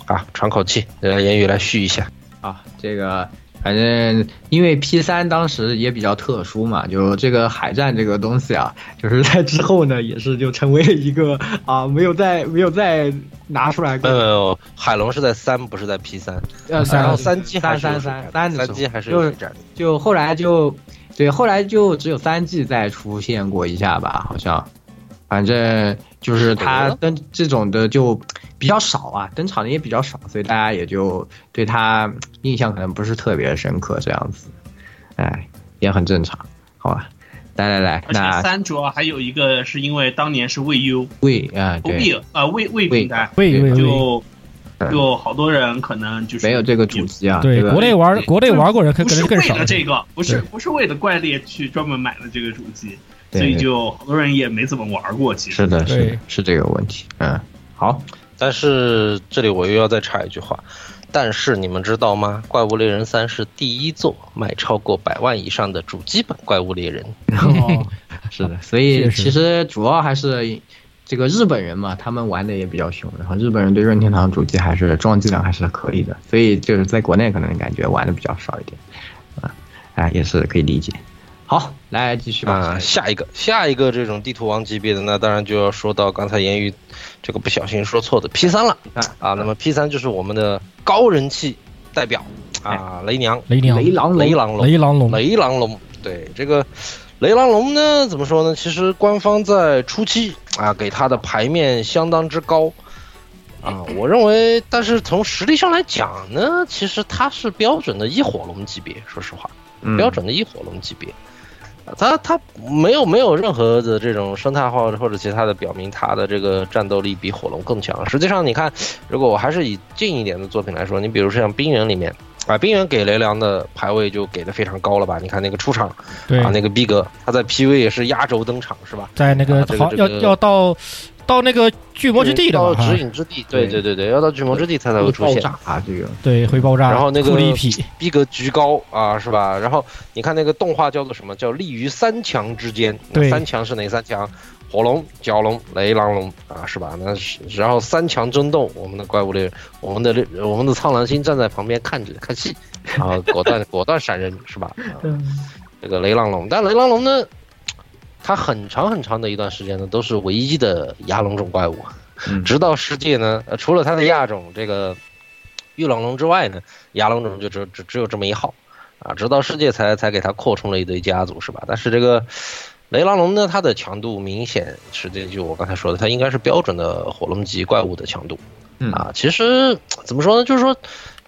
啊，喘口气，让言语来续一下。啊，这个反正因为 P 三当时也比较特殊嘛，就这个海战这个东西啊，就是在之后呢，也是就成为了一个 啊，没有再没有再拿出来过。没有，海龙是在三，不是在 P 三。呃，然后三季三三三三三季还是就有战的。就后来就对，后来就只有三 G 再出现过一下吧，好像，反正就是它跟这种的就比较少啊，登场的也比较少，所以大家也就对他印象可能不是特别深刻这样子，哎，也很正常，好吧。来来来，而且那三主要还有一个是因为当年是未 U 魏啊，对，未啊未未平台，魏魏魏就就好多人可能就是没有这个主机啊，对这个国内玩国内玩过人可不是为可能更少了。这个，不是不是为了怪猎去专门买了这个主机，所以就好多人也没怎么玩过。其实。是的，是，是这个问题，嗯，好，但是这里我又要再插一句话，但是你们知道吗？《怪物猎人三》是第一座卖超过百万以上的主机版《怪物猎人》。哦，是的，所以其实主要还是这个日本人嘛，他们玩的也比较凶，然后日本人对任天堂主机还是装机量还是可以的，所以就是在国内可能感觉玩的比较少一点，啊，哎，也是可以理解。好，来继续吧。啊，下一个下一个这种地图王级别的，那当然就要说到刚才言语这个不小心说错的 P 三了啊。那么 P 三就是我们的高人气代表啊，雷娘、雷娘、雷狼龙，雷狼龙、雷狼龙，雷狼龙。对这个雷狼龙呢，怎么说呢？其实官方在初期啊，给它的牌面相当之高啊，我认为，但是从实力上来讲呢，其实它是标准的一火龙级别，说实话。嗯标准的一火龙级别。它它没有没有任何的这种生态化或者其他的表明它的这个战斗力比火龙更强。实际上，你看，如果我还是以近一点的作品来说，你比如说像冰原里面啊，冰原给雷良的排位就给的非常高了吧？你看那个出场对啊，那个逼格，他在 PV 也是压轴登场是吧？在那个啊这个好要要到到那个巨魔之地了到？指引之地，对对对对，要到巨魔之地它才会出现。爆炸啊，这个对，会爆炸，然后那个逼格极高啊，是吧？然后你看那个动画叫做什么？叫立于三强之间。三强是哪三强？火龙、蛟龙、雷狼龙啊，是吧？那是然后三强争斗，我们的怪物猎人，我们的我们的苍狼星站在旁边看着看戏，然后果断果断闪人，是吧？啊 这个雷狼龙，但雷狼龙呢，它很长很长的一段时间呢，都是唯一的亚龙种怪物，嗯。直到世界呢，呃，除了它的亚种这个玉狼龙之外呢，亚龙种就只只只有这么一号，啊，直到世界才才给它扩充了一堆家族，是吧？但是这个雷狼龙呢，它的强度明显是这就我刚才说的，它应该是标准的火龙级怪物的强度，嗯。啊，其实怎么说呢，就是说。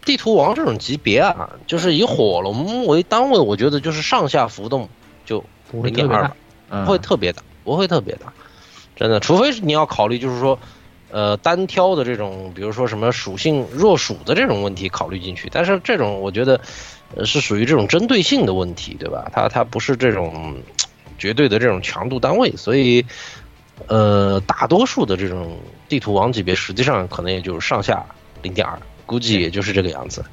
地图王这种级别啊，就是以火龙为单位，我觉得就是上下浮动就零点二不会特别大，不会特别大，真的，除非是你要考虑，就是说，呃，单挑的这种，比如说什么属性弱属的这种问题考虑进去，但是这种我觉得，呃，是属于这种针对性的问题，对吧？它它不是这种绝对的这种强度单位，所以，呃，大多数的这种地图王级别，实际上可能也就是上下零点二，估计也就是这个样子。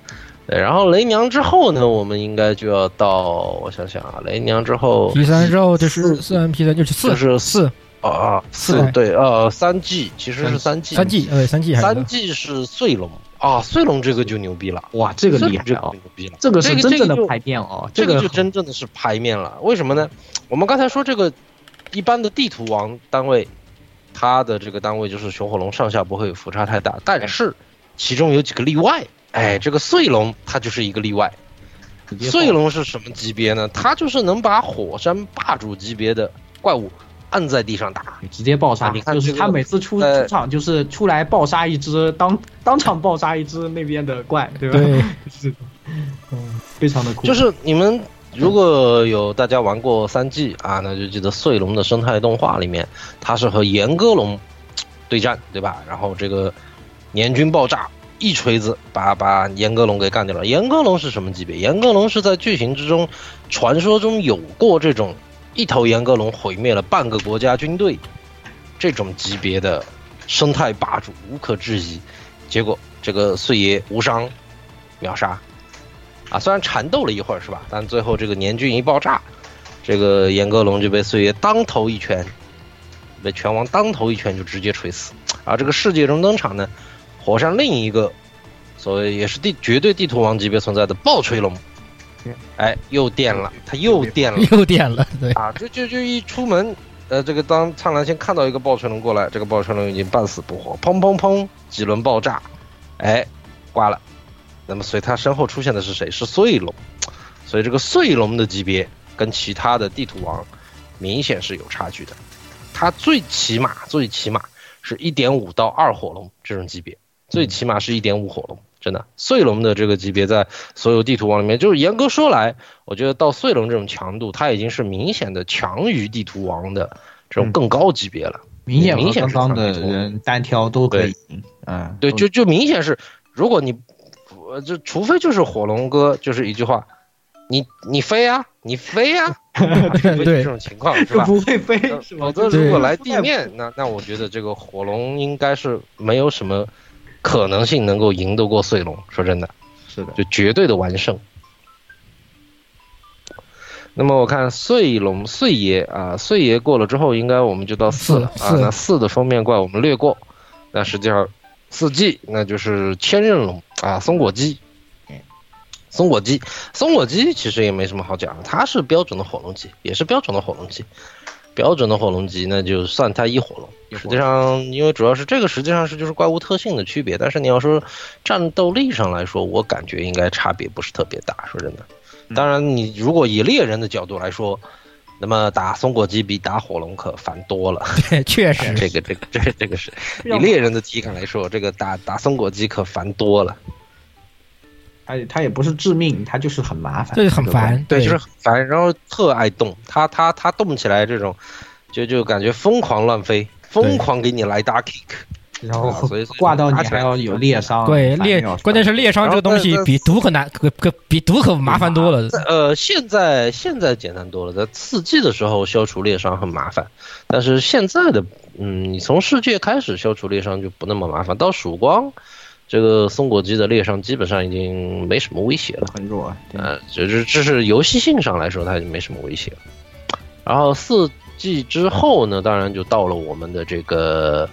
对，然后雷娘之后呢，我们应该就要到，我想想啊，雷娘之后 P 三之后就是四 M P 三就是四就是四啊啊，四对呃三 G 其实是三 G 三 G 呃三 G 还是三 G 是碎龙啊，碎龙这个就牛逼了，哇，这个厉害这个牛逼了，这个是真正的牌面哦，这个就真正的是牌面了。为什么呢？我们刚才说这个一般的地图王单位，它的这个单位就是熊火龙上下不会有幅差太大，但是其中有几个例外。哎，这个碎龙它就是一个例外。碎龙是什么级别呢？它就是能把火山霸主级别的怪物按在地上打，直接爆杀，啊你看就是这个他每次出呃出场就是出来爆杀一只，当当场爆杀一只那边的怪，对吧？对，是，嗯，非常的酷。就是你们如果有大家玩过三 G 啊，那就记得碎龙的生态动画里面，它是和岩歌龙对战，对吧？然后这个年军爆炸。一锤子把把岩歌龙给干掉了。岩歌龙是什么级别？岩歌龙是在剧情之中，传说中有过这种一头岩歌龙毁灭了半个国家军队这种级别的生态霸主，无可置疑。结果这个岁爷无伤秒杀，啊，虽然缠斗了一会儿是吧？但最后这个年军一爆炸，这个岩歌龙就被岁月当头一拳，被拳王当头一拳就直接锤死。而这个世界中登场呢，火山另一个所谓也是地绝对地图王级别存在的爆锤龙，哎，又电了，他又电了，又电了，对。啊，就就就一出门，呃，这个当苍兰先看到一个爆锤龙过来，这个爆锤龙已经半死不活，砰砰砰几轮爆炸，哎，挂了。那么随他身后出现的是谁？是碎龙，所以这个碎龙的级别跟其他的地图王明显是有差距的，它最起码最起码是一点五到二火龙这种级别，最起码是一点五火龙。真的，碎龙的这个级别在所有地图王里面，就是严格说来，我觉得到碎龙这种强度，它已经是明显的强于地图王的这种更高级别了。明显明显是和刚刚的人单挑都可以，嗯，对，就就明显是，如果你，呃，就除非就是火龙哥，就是一句话，你你飞呀、你飞呀、啊，除非 是这种情况是吧？不会飞？否则如果来地面，那那我觉得这个火龙应该是没有什么可能性能够赢得过碎龙。说真的，是的，就绝对的完胜。那么我看碎龙碎爷啊，碎爷过了之后，应该我们就到四了啊。那四的封面怪我们略过，那实际上四季那就是千仞龙啊，松果鸡。松果鸡，松果鸡其实也没什么好讲的，它是标准的火龙鸡，也是标准的火龙鸡。标准的火龙机，那就算它一火龙。实际上，因为主要是这个，实际上是就是怪物特性的区别。但是你要说战斗力上来说，我感觉应该差别不是特别大。说真的，当然你如果以猎人的角度来说，那么打松果鸡比打火龙可烦多了。对，确实，这个这个这这个是以猎人的体感来说，这个打打松果鸡可烦多了。它它也不是致命，它就是很麻烦，对很烦，对，就是很烦，然后特爱动，它它它动起来这种，就就感觉疯狂乱飞，疯狂给你来大 kick，然后所以挂到你还要有裂伤，对裂，关键是裂伤这个东西比毒可难，可可比毒可麻烦多了。呃，现在现在简单多了，在刺激的时候消除裂伤很麻烦，但是现在的，嗯，你从世界开始消除裂伤就不那么麻烦，到曙光。这个松果机的猎伤基本上已经没什么威胁了，很弱啊。呃，就是这是游戏性上来说，它已经没什么威胁了。然后四季之后呢，当然就到了我们的这个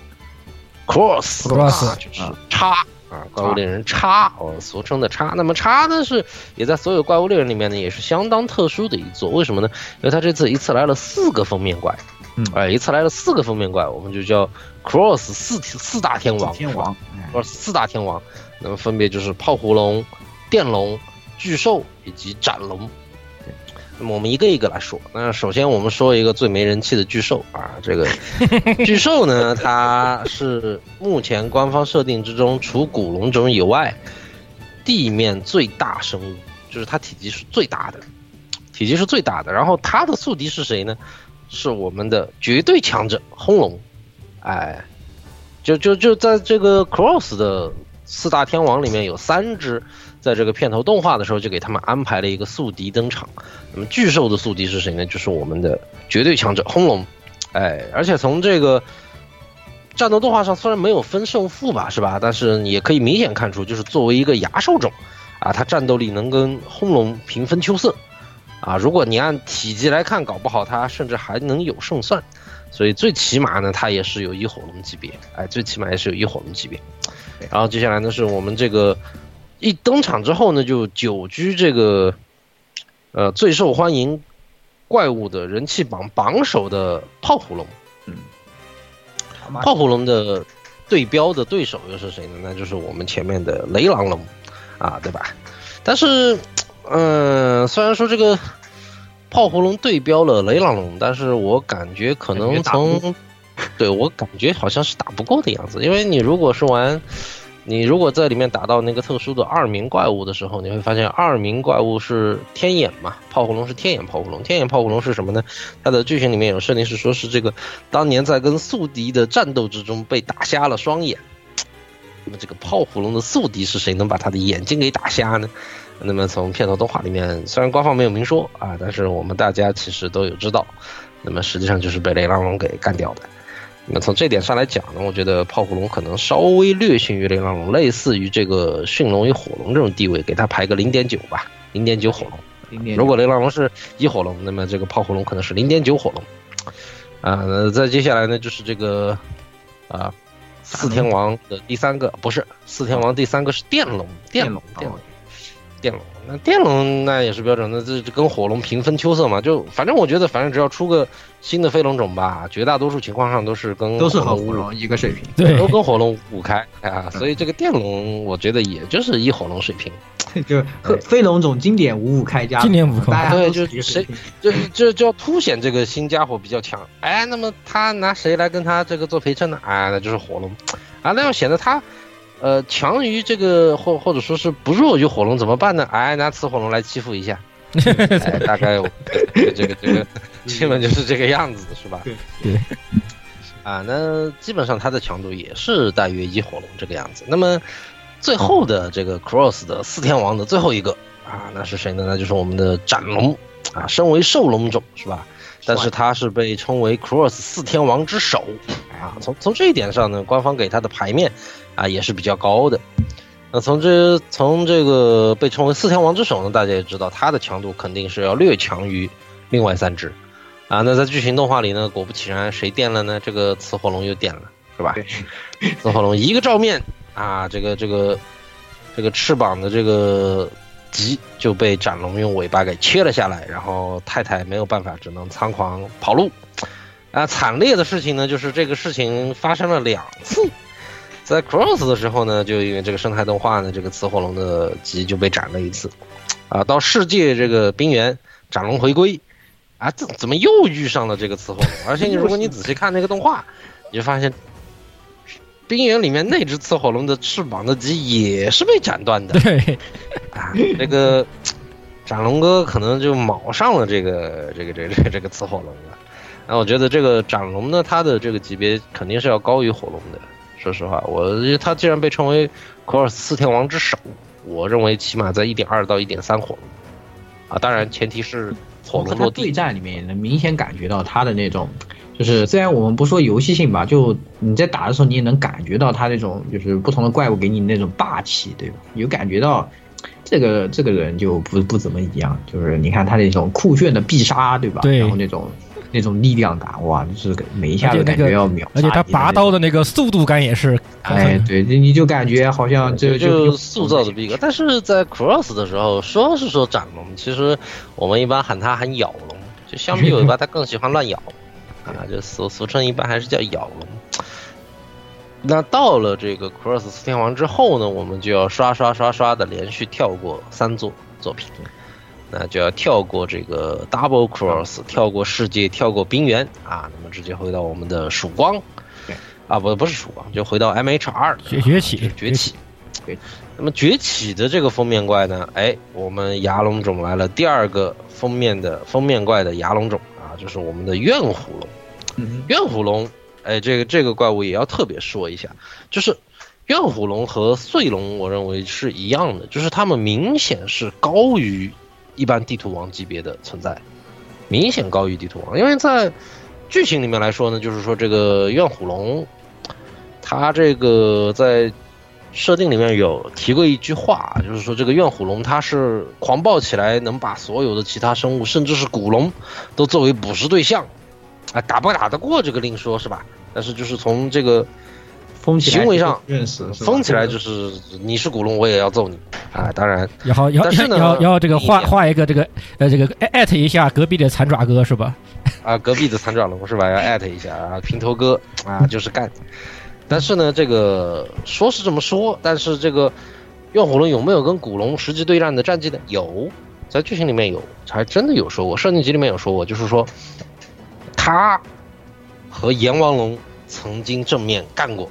cross，cross 就是叉啊，怪物猎人叉，哦，俗称的叉。那么叉呢是也在所有怪物猎人里面呢，也是相当特殊的一座。为什么呢？因为它这次一次来了四个封面怪，嗯，哎，一次来了四个封面怪，我们就叫 cross 四四大天王，天王。或者四大天王，那么分别就是炮虎龙、电龙、巨兽以及斩龙。那么我们一个一个来说。那首先我们说一个最没人气的巨兽啊，这个 巨兽呢，它是目前官方设定之中除古龙种以外，地面最大生物，就是它体积是最大的，体积是最大的。然后它的宿敌是谁呢？是我们的绝对强者轰龙，哎。就就就在这个 Cross 的四大天王里面有三只，在这个片头动画的时候就给他们安排了一个宿敌登场。那么巨兽的宿敌是谁呢？就是我们的绝对强者轰龙。哎，而且从这个战斗动画上虽然没有分胜负吧，是吧？但是也可以明显看出，就是作为一个牙兽种啊，它战斗力能跟轰龙平分秋色啊。如果你按体积来看，搞不好它甚至还能有胜算。所以最起码呢，它也是有一火龙级别，哎，最起码也是有一火龙级别。然后接下来呢，是我们这个一登场之后呢，就久居这个呃最受欢迎怪物的人气榜榜首的泡虎龙。嗯，泡虎龙的对标的对手又是谁呢？那就是我们前面的雷狼龙，啊，对吧？但是，嗯，虽然说这个。炮火龙对标了雷朗龙，但是我感觉可能从，对我感觉好像是打不过的样子。因为你如果是玩，你如果在里面打到那个特殊的二名怪物的时候，你会发现二名怪物是天眼嘛，炮火龙是天眼炮火龙。天眼炮火龙是什么呢？它的剧情里面有设定是说是这个当年在跟宿敌的战斗之中被打瞎了双眼。那么这个炮火龙的宿敌是谁能把他的眼睛给打瞎呢？那么从片头动画里面，虽然官方没有明说啊，但是我们大家其实都有知道。那么实际上就是被雷狼龙给干掉的。那么从这点上来讲呢，我觉得炮虎龙可能稍微略逊于雷狼龙，类似于这个驯龙与火龙这种地位，给它排个零点九吧，零点九火龙。如果雷狼龙是一火龙，那么这个炮虎龙可能是零点九火龙。啊，那再接下来呢，就是这个啊四天王的第三个，不是四天王第三个是电龙，电龙，电龙。电龙，那电龙那也是标准的，这跟火龙平分秋色嘛。就反正我觉得，反正只要出个新的飞龙种吧，绝大多数情况上都是跟都是和乌龙一个水平，对，都跟火龙五开啊。所以这个电龙，我觉得也就是一火龙水平，就飞龙种经典五五开加，经典五开，对，就谁就就就要凸显这个新家伙比较强。哎，那么他拿谁来跟他这个做陪衬呢？啊，那就是火龙啊，那要显得他。呃，强于这个或或者说是不弱于火龙怎么办呢？哎，拿雌火龙来欺负一下，大概这个这个 基本就是这个样子，是吧？对，啊，那基本上它的强度也是大约一火龙这个样子。那么最后的这个 cross 的四天王的最后一个啊，那是谁呢？那就是我们的斩龙啊，身为兽龙种是吧？但是他是被称为 cross 四天王之首啊。从从这一点上呢，官方给他的牌面。啊，也是比较高的。那从这从这个被称为四天王之首呢，大家也知道，它的强度肯定是要略强于另外三只。啊，那在剧情动画里呢，果不其然，谁电了呢？这个雌火龙又电了，是吧？雌火龙一个照面啊，这个这个这个翅膀的这个棘就被斩龙用尾巴给切了下来，然后太太没有办法，只能仓皇跑路。啊，惨烈的事情呢，就是这个事情发生了两次。在 Cross 的时候呢，就因为这个生态动画呢，这个雌火龙的级就被斩了一次，啊，到世界这个冰原斩龙回归，啊，怎怎么又遇上了这个雌火龙？而且你如果你仔细看那个动画，你就发现，冰原里面那只雌火龙的翅膀的棘也是被斩断的。对，啊，这个 斩龙哥可能就卯上了这个这个这个这个这个雌火龙了。那我觉得这个斩龙呢，它的这个级别肯定是要高于火龙的。说实话，我他既然被称为 Cross 四天王之首，我认为起码在一点二到一点三火龙啊，当然前提是火龙落地。对战里面也能明显感觉到他的那种，就是虽然我们不说游戏性吧，就你在打的时候，你也能感觉到他那种就是不同的怪物给你那种霸气，对吧？有感觉到这个这个人就不不怎么一样，就是你看他那种酷炫的必杀，对吧？对然后那种那种力量感，哇，就是每一下都感觉要秒杀而且他拔刀的那个速度感也是，哎，对，你你就感觉好像这就就塑造的逼格，但是在 Cross 的时候，说是说斩龙，其实我们一般喊它喊咬龙，就相比尾巴，它更喜欢乱咬，啊，就俗俗称一般还是叫咬龙。那到了这个 Cross 四天王之后呢，我们就要刷刷刷刷的连续跳过三座作品，那就要跳过这个 Double Cross，跳过世界，跳过冰原啊，那么直接回到我们的曙光，啊不不是曙光，就回到 MHR 崛崛起崛起。那么崛起的这个封面怪呢，哎，我们牙龙种来了第二个封面的封面怪的牙龙种啊，就是我们的怨虎龙。怨虎龙，哎，这个这个怪物也要特别说一下，就是怨虎龙和碎龙，我认为是一样的，就是它们明显是高于一般地图王级别的存在，明显高于地图王，因为在剧情里面来说呢，就是说这个怨虎龙，它这个在设定里面有提过一句话，就是说这个怨虎龙它是狂暴起来能把所有的其他生物，甚至是古龙，都作为捕食对象。啊，打不打得过这个另说，是吧？但是就是从这个封起来行为上认识是吧封起来，就是你是古龙，我也要揍你啊！当然，然后要但是呢要要这个画你画一个这个呃这个艾艾特一下隔壁的残爪哥是吧？啊，隔壁的残爪龙是吧？要艾特一下啊，平头哥啊，就是干。但是呢，这个说是这么说，但是这个怨火龙有没有跟古龙实际对战的战绩呢？有，在剧情里面有，还真的有说过，设定集里面有说过，就是说他和阎王龙曾经正面干过，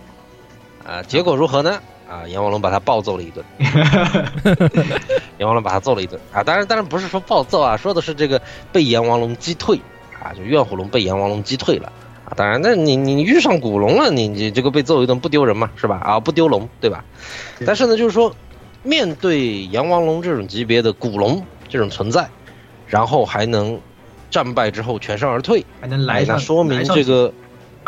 啊，结果如何呢？啊，阎王龙把他暴揍了一顿，阎王龙把他揍了一顿啊！当然，当然不是说暴揍啊，说的是这个被阎王龙击退啊，就怨虎龙被阎王龙击退了啊！当然，那你你你遇上古龙了，你你这个被揍一顿不丢人嘛，是吧？啊，不丢龙，对吧？但是呢，就是说，面对阎王龙这种级别的古龙这种存在，然后还能战败之后全身而退，还能来哎那说明这个，啊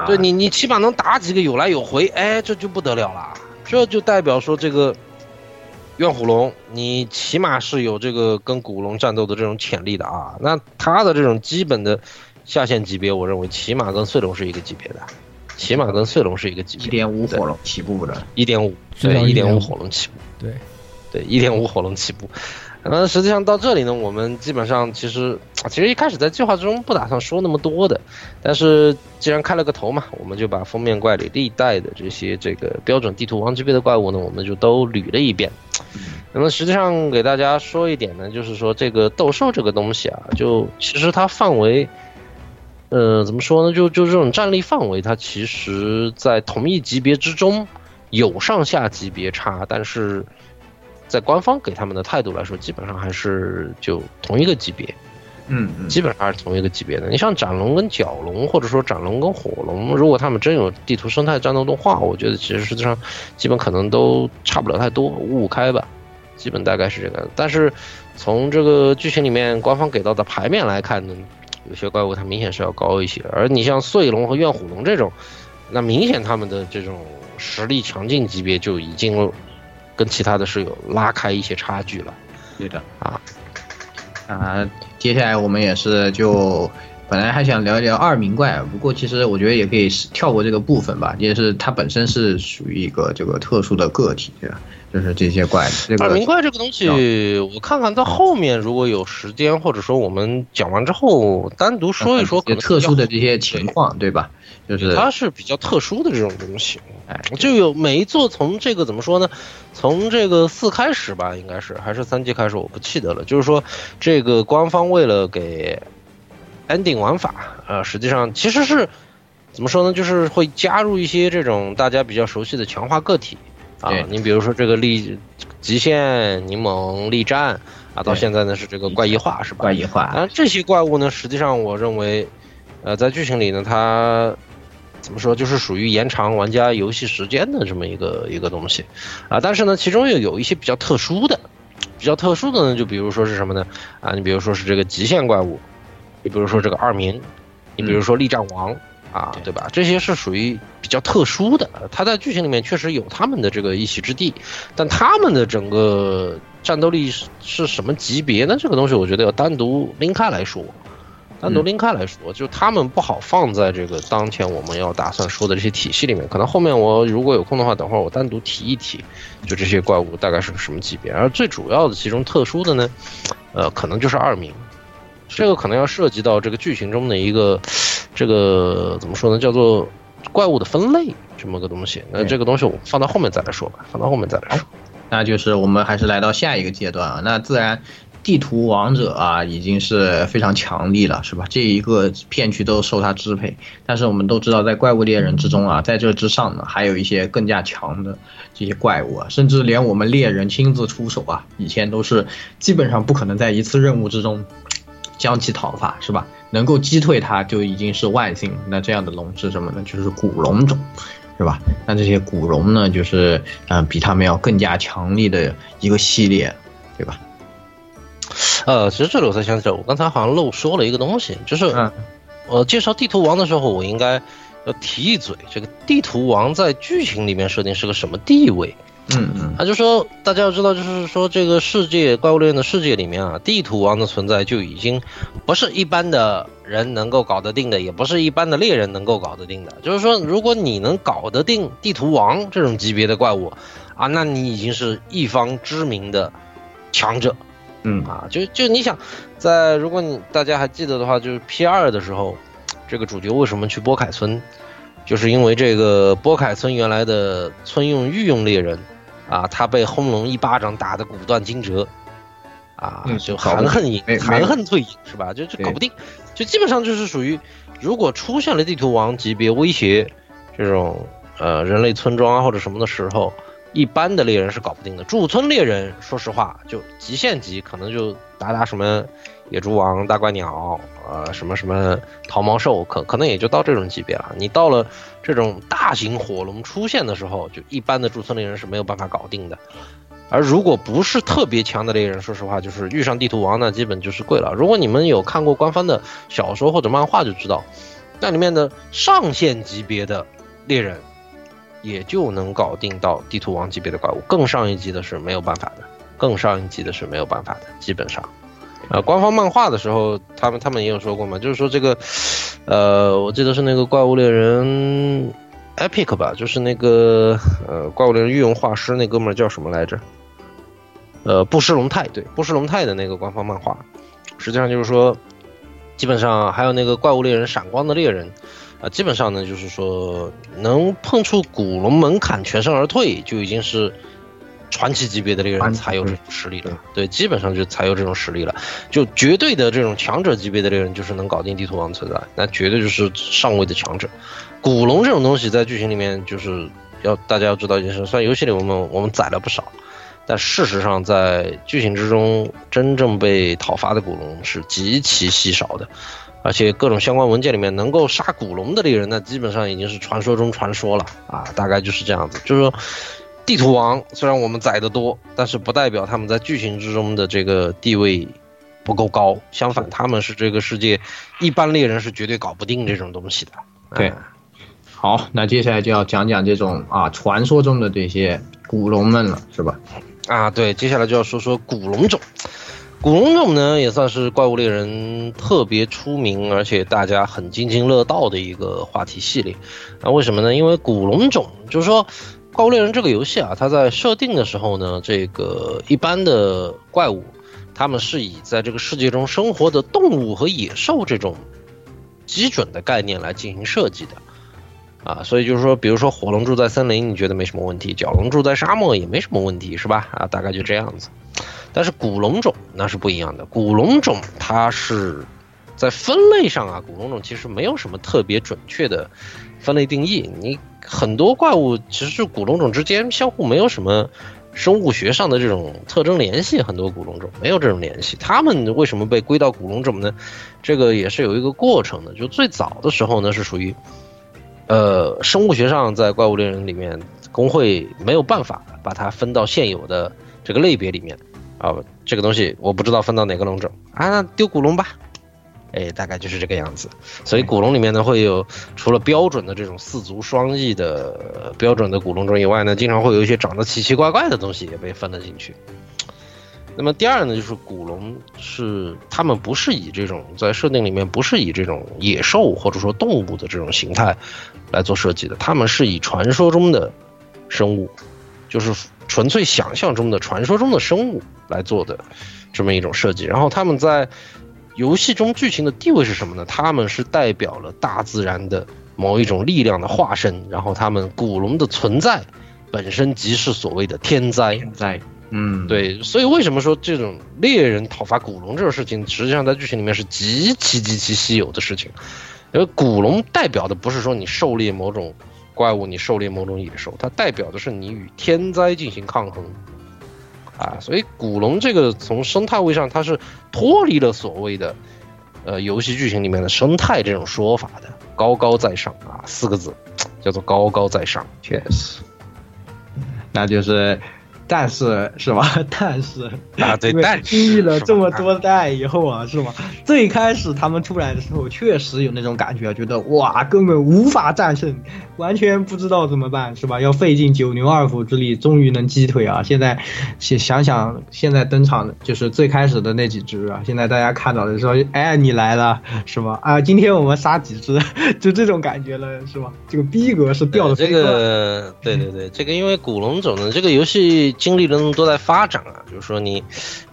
对你你起码能打几个有来有回，哎，这就不得了了，这就代表说这个怨虎龙，你起码是有这个跟古龙战斗的这种潜力的啊。那他的这种基本的下限级别，我认为起码跟碎龙是一个级别的，起码跟碎龙是一个级别，一点五火龙起步的，一点五，对，一点五1.5火龙起步，对，对，一点五火龙起步。那实际上到这里呢，我们基本上其实其实一开始在计划之中不打算说那么多的，但是既然开了个头嘛，我们就把封面怪里历代的这些这个标准地图王级别的怪物呢，我们就都捋了一遍。那么实际上给大家说一点呢，就是说这个斗兽这个东西啊，就其实它范围，呃，怎么说呢？就就这种战力范围，它其实在同一级别之中有上下级别差，但是在官方给他们的态度来说，基本上还是就同一个级别。嗯嗯，基本上还是同一个级别的。你像斩龙跟角龙，或者说斩龙跟火龙，如果他们真有地图生态战斗动画，我觉得其实实际上基本可能都差不了太多，五五开吧，基本大概是这个。但是从这个剧情里面官方给到的牌面来看呢，有些怪物它明显是要高一些，而你像碎龙和怨虎龙这种，那明显他们的这种实力强劲级别就已经跟其他的是有拉开一些差距了。对的啊啊，接下来我们也是就本来还想聊一聊二名怪，不过其实我觉得也可以是跳过这个部分吧，也是它本身是属于一个这个特殊的个体，对吧？就是这些怪，这个二名怪这个东西，我看看到后面如果有时间，或者说我们讲完之后单独说一说，可能特殊的这些情况，对吧？就是它是比较特殊的这种东西，哎，就有每一座从这个怎么说呢？从这个四开始吧，应该是还是三季开始，我不记得了。就是说，这个官方为了给 ending 玩法，呃，实际上其实是怎么说呢？就是会加入一些这种大家比较熟悉的强化个体啊。你比如说这个力极限、柠檬、力战啊，到现在呢是这个怪异化是吧？怪异化当然这些怪物呢，实际上我认为，呃，在剧情里呢，它怎么说，就是属于延长玩家游戏时间的这么一个一个东西啊。但是呢，其中又有一些比较特殊的，比较特殊的呢，就比如说是什么呢？啊，你比如说是这个极限怪物，你比如说这个二民，你比如说力战王。啊，对吧？这些是属于比较特殊的，它在剧情里面确实有他们的这个一席之地，但他们的整个战斗力是是什么级别呢？这个东西我觉得要单独拎开来说，单独拎开来说，就他们不好放在这个当前我们要打算说的这些体系里面。可能后面我如果有空的话，等会儿我单独提一提，就这些怪物大概是个什么级别。而最主要的其中特殊的呢，呃，可能就是二名，这个可能要涉及到这个剧情中的一个。这个怎么说呢？叫做怪物的分类这么个东西。那这个东西我放到后面再来说吧，放到后面再来说。那就是我们还是来到下一个阶段啊。那自然地图王者啊已经是非常强力了，是吧？这一个片区都受它支配。但是我们都知道，在怪物猎人之中啊，在这之上呢，还有一些更加强的这些怪物啊，甚至连我们猎人亲自出手啊，以前都是基本上不可能在一次任务之中将其讨伐，是吧？能够击退它就已经是万幸。那这样的龙是什么呢？就是古龙种，是吧？那这些古龙呢，就是嗯、比他们要更加强力的一个系列，对吧？呃，其实这里我才想起来，我刚才好像漏说了一个东西，就是嗯我介绍地图王的时候，我应该要提一嘴，这个地图王在剧情里面设定是个什么地位？嗯嗯，他就说，大家要知道，就是说这个世界怪物猎人的世界里面啊，地图王的存在就已经不是一般的人能够搞得定的，也不是一般的猎人能够搞得定的。就是说，如果你能搞得定地图王这种级别的怪物啊，那你已经是一方知名的强者。嗯啊，就就你想，在如果你大家还记得的话，就是 P 二的时候，这个主角为什么去波凯村，就是因为这个波凯村原来的村用御用猎人。啊，他被轰龙一巴掌打得骨断筋折，啊，就含恨赢，含恨退隐是吧？就就搞不定，就基本上就是属于，如果出现了地图王级别威胁这种呃人类村庄啊或者什么的时候，一般的猎人是搞不定的。驻村猎人说实话，就极限级可能就打打什么野猪王、大怪鸟，呃，什么什么桃毛兽，可可能也就到这种级别了。你到了。这种大型火龙出现的时候，就一般的驻村猎人是没有办法搞定的。而如果不是特别强的猎人，说实话，就是遇上地图王，那基本就是跪了。如果你们有看过官方的小说或者漫画，就知道，那里面的上限级别的猎人，也就能搞定到地图王级别的怪物，更上一级的是没有办法的，更上一级的是没有办法的，基本上。呃，官方漫画的时候，他们他们也有说过嘛，就是说这个，呃，我记得是那个怪物猎人 Epic 吧，就是那个呃怪物猎人御用画师那哥们叫什么来着？呃，布施龙泰，对，布施龙泰的那个官方漫画，实际上就是说，基本上还有那个怪物猎人闪光的猎人，啊、呃，基本上呢就是说能碰触古龙门槛全身而退，就已经是。传奇级别的猎人才有这种实力了，对，基本上就才有这种实力了。就绝对的这种强者级别的猎人，就是能搞定地图王存在，那绝对就是上位的强者。古龙这种东西在剧情里面就是要大家要知道一件事，虽然游戏里我们我们宰了不少，但事实上在剧情之中真正被讨伐的古龙是极其稀少的，而且各种相关文件里面能够杀古龙的猎人，那基本上已经是传说中传说了啊，大概就是这样子，就是说。地图王虽然我们宰的多，但是不代表他们在剧情之中的这个地位不够高。相反，他们是这个世界一般猎人是绝对搞不定这种东西的。对，好，那接下来就要讲讲这种啊传说中的这些古龙们了，是吧？啊，对，接下来就要说说古龙种。古龙种呢，也算是怪物猎人特别出名，而且大家很津津乐道的一个话题系列。那为什么呢？因为古龙种就是说。怪物猎人这个游戏啊，它在设定的时候呢，这个一般的怪物，他们是以在这个世界中生活的动物和野兽这种基准的概念来进行设计的，啊，所以就是说，比如说火龙住在森林，你觉得没什么问题；角龙住在沙漠也没什么问题，是吧？啊，大概就这样子。但是古龙种那是不一样的，古龙种它是在分类上啊，古龙种其实没有什么特别准确的分类定义，你。很多怪物其实是古龙种之间相互没有什么生物学上的这种特征联系，很多古龙种没有这种联系。它们为什么被归到古龙种呢？这个也是有一个过程的。就最早的时候呢，是属于，呃，生物学上在怪物猎人里面，工会没有办法把它分到现有的这个类别里面啊。这个东西我不知道分到哪个龙种啊，那丢古龙吧。哎，大概就是这个样子。所以古龙里面呢，会有除了标准的这种四足双翼的标准的古龙种以外呢，经常会有一些长得奇奇怪怪的东西也被分了进去。那么第二呢，就是古龙是他们不是以这种在设定里面不是以这种野兽或者说动物的这种形态来做设计的，他们是以传说中的生物，就是纯粹想象中的传说中的生物来做的这么一种设计。然后他们在游戏中剧情的地位是什么呢？他们是代表了大自然的某一种力量的化身，然后他们古龙的存在本身即是所谓的天灾。天灾，嗯，对，所以为什么说这种猎人讨伐古龙这种事情，实际上在剧情里面是极其极其稀有的事情，因为古龙代表的不是说你狩猎某种怪物，你狩猎某种野兽，它代表的是你与天灾进行抗衡。啊，所以古龙这个从生态位上，它是脱离了所谓的，呃，游戏剧情里面的生态这种说法的，高高在上啊，四个字，叫做高高在上，确实，那就是。但是是吧？但是啊，对，但是经历了这么多代以后啊，是吧？最开始他们出来的时候，确实有那种感觉，觉得哇，根本无法战胜，完全不知道怎么办，是吧？要费尽九牛二虎之力，终于能击退啊！现在想想想，现在登场的就是最开始的那几只啊，现在大家看到的时候，哎，你来了，是吧？啊，今天我们杀几只，就这种感觉了，是吧？这个逼格是掉的。这个，对对对，这个因为古龙种的这个游戏。经历了那么多在发展啊，就是说你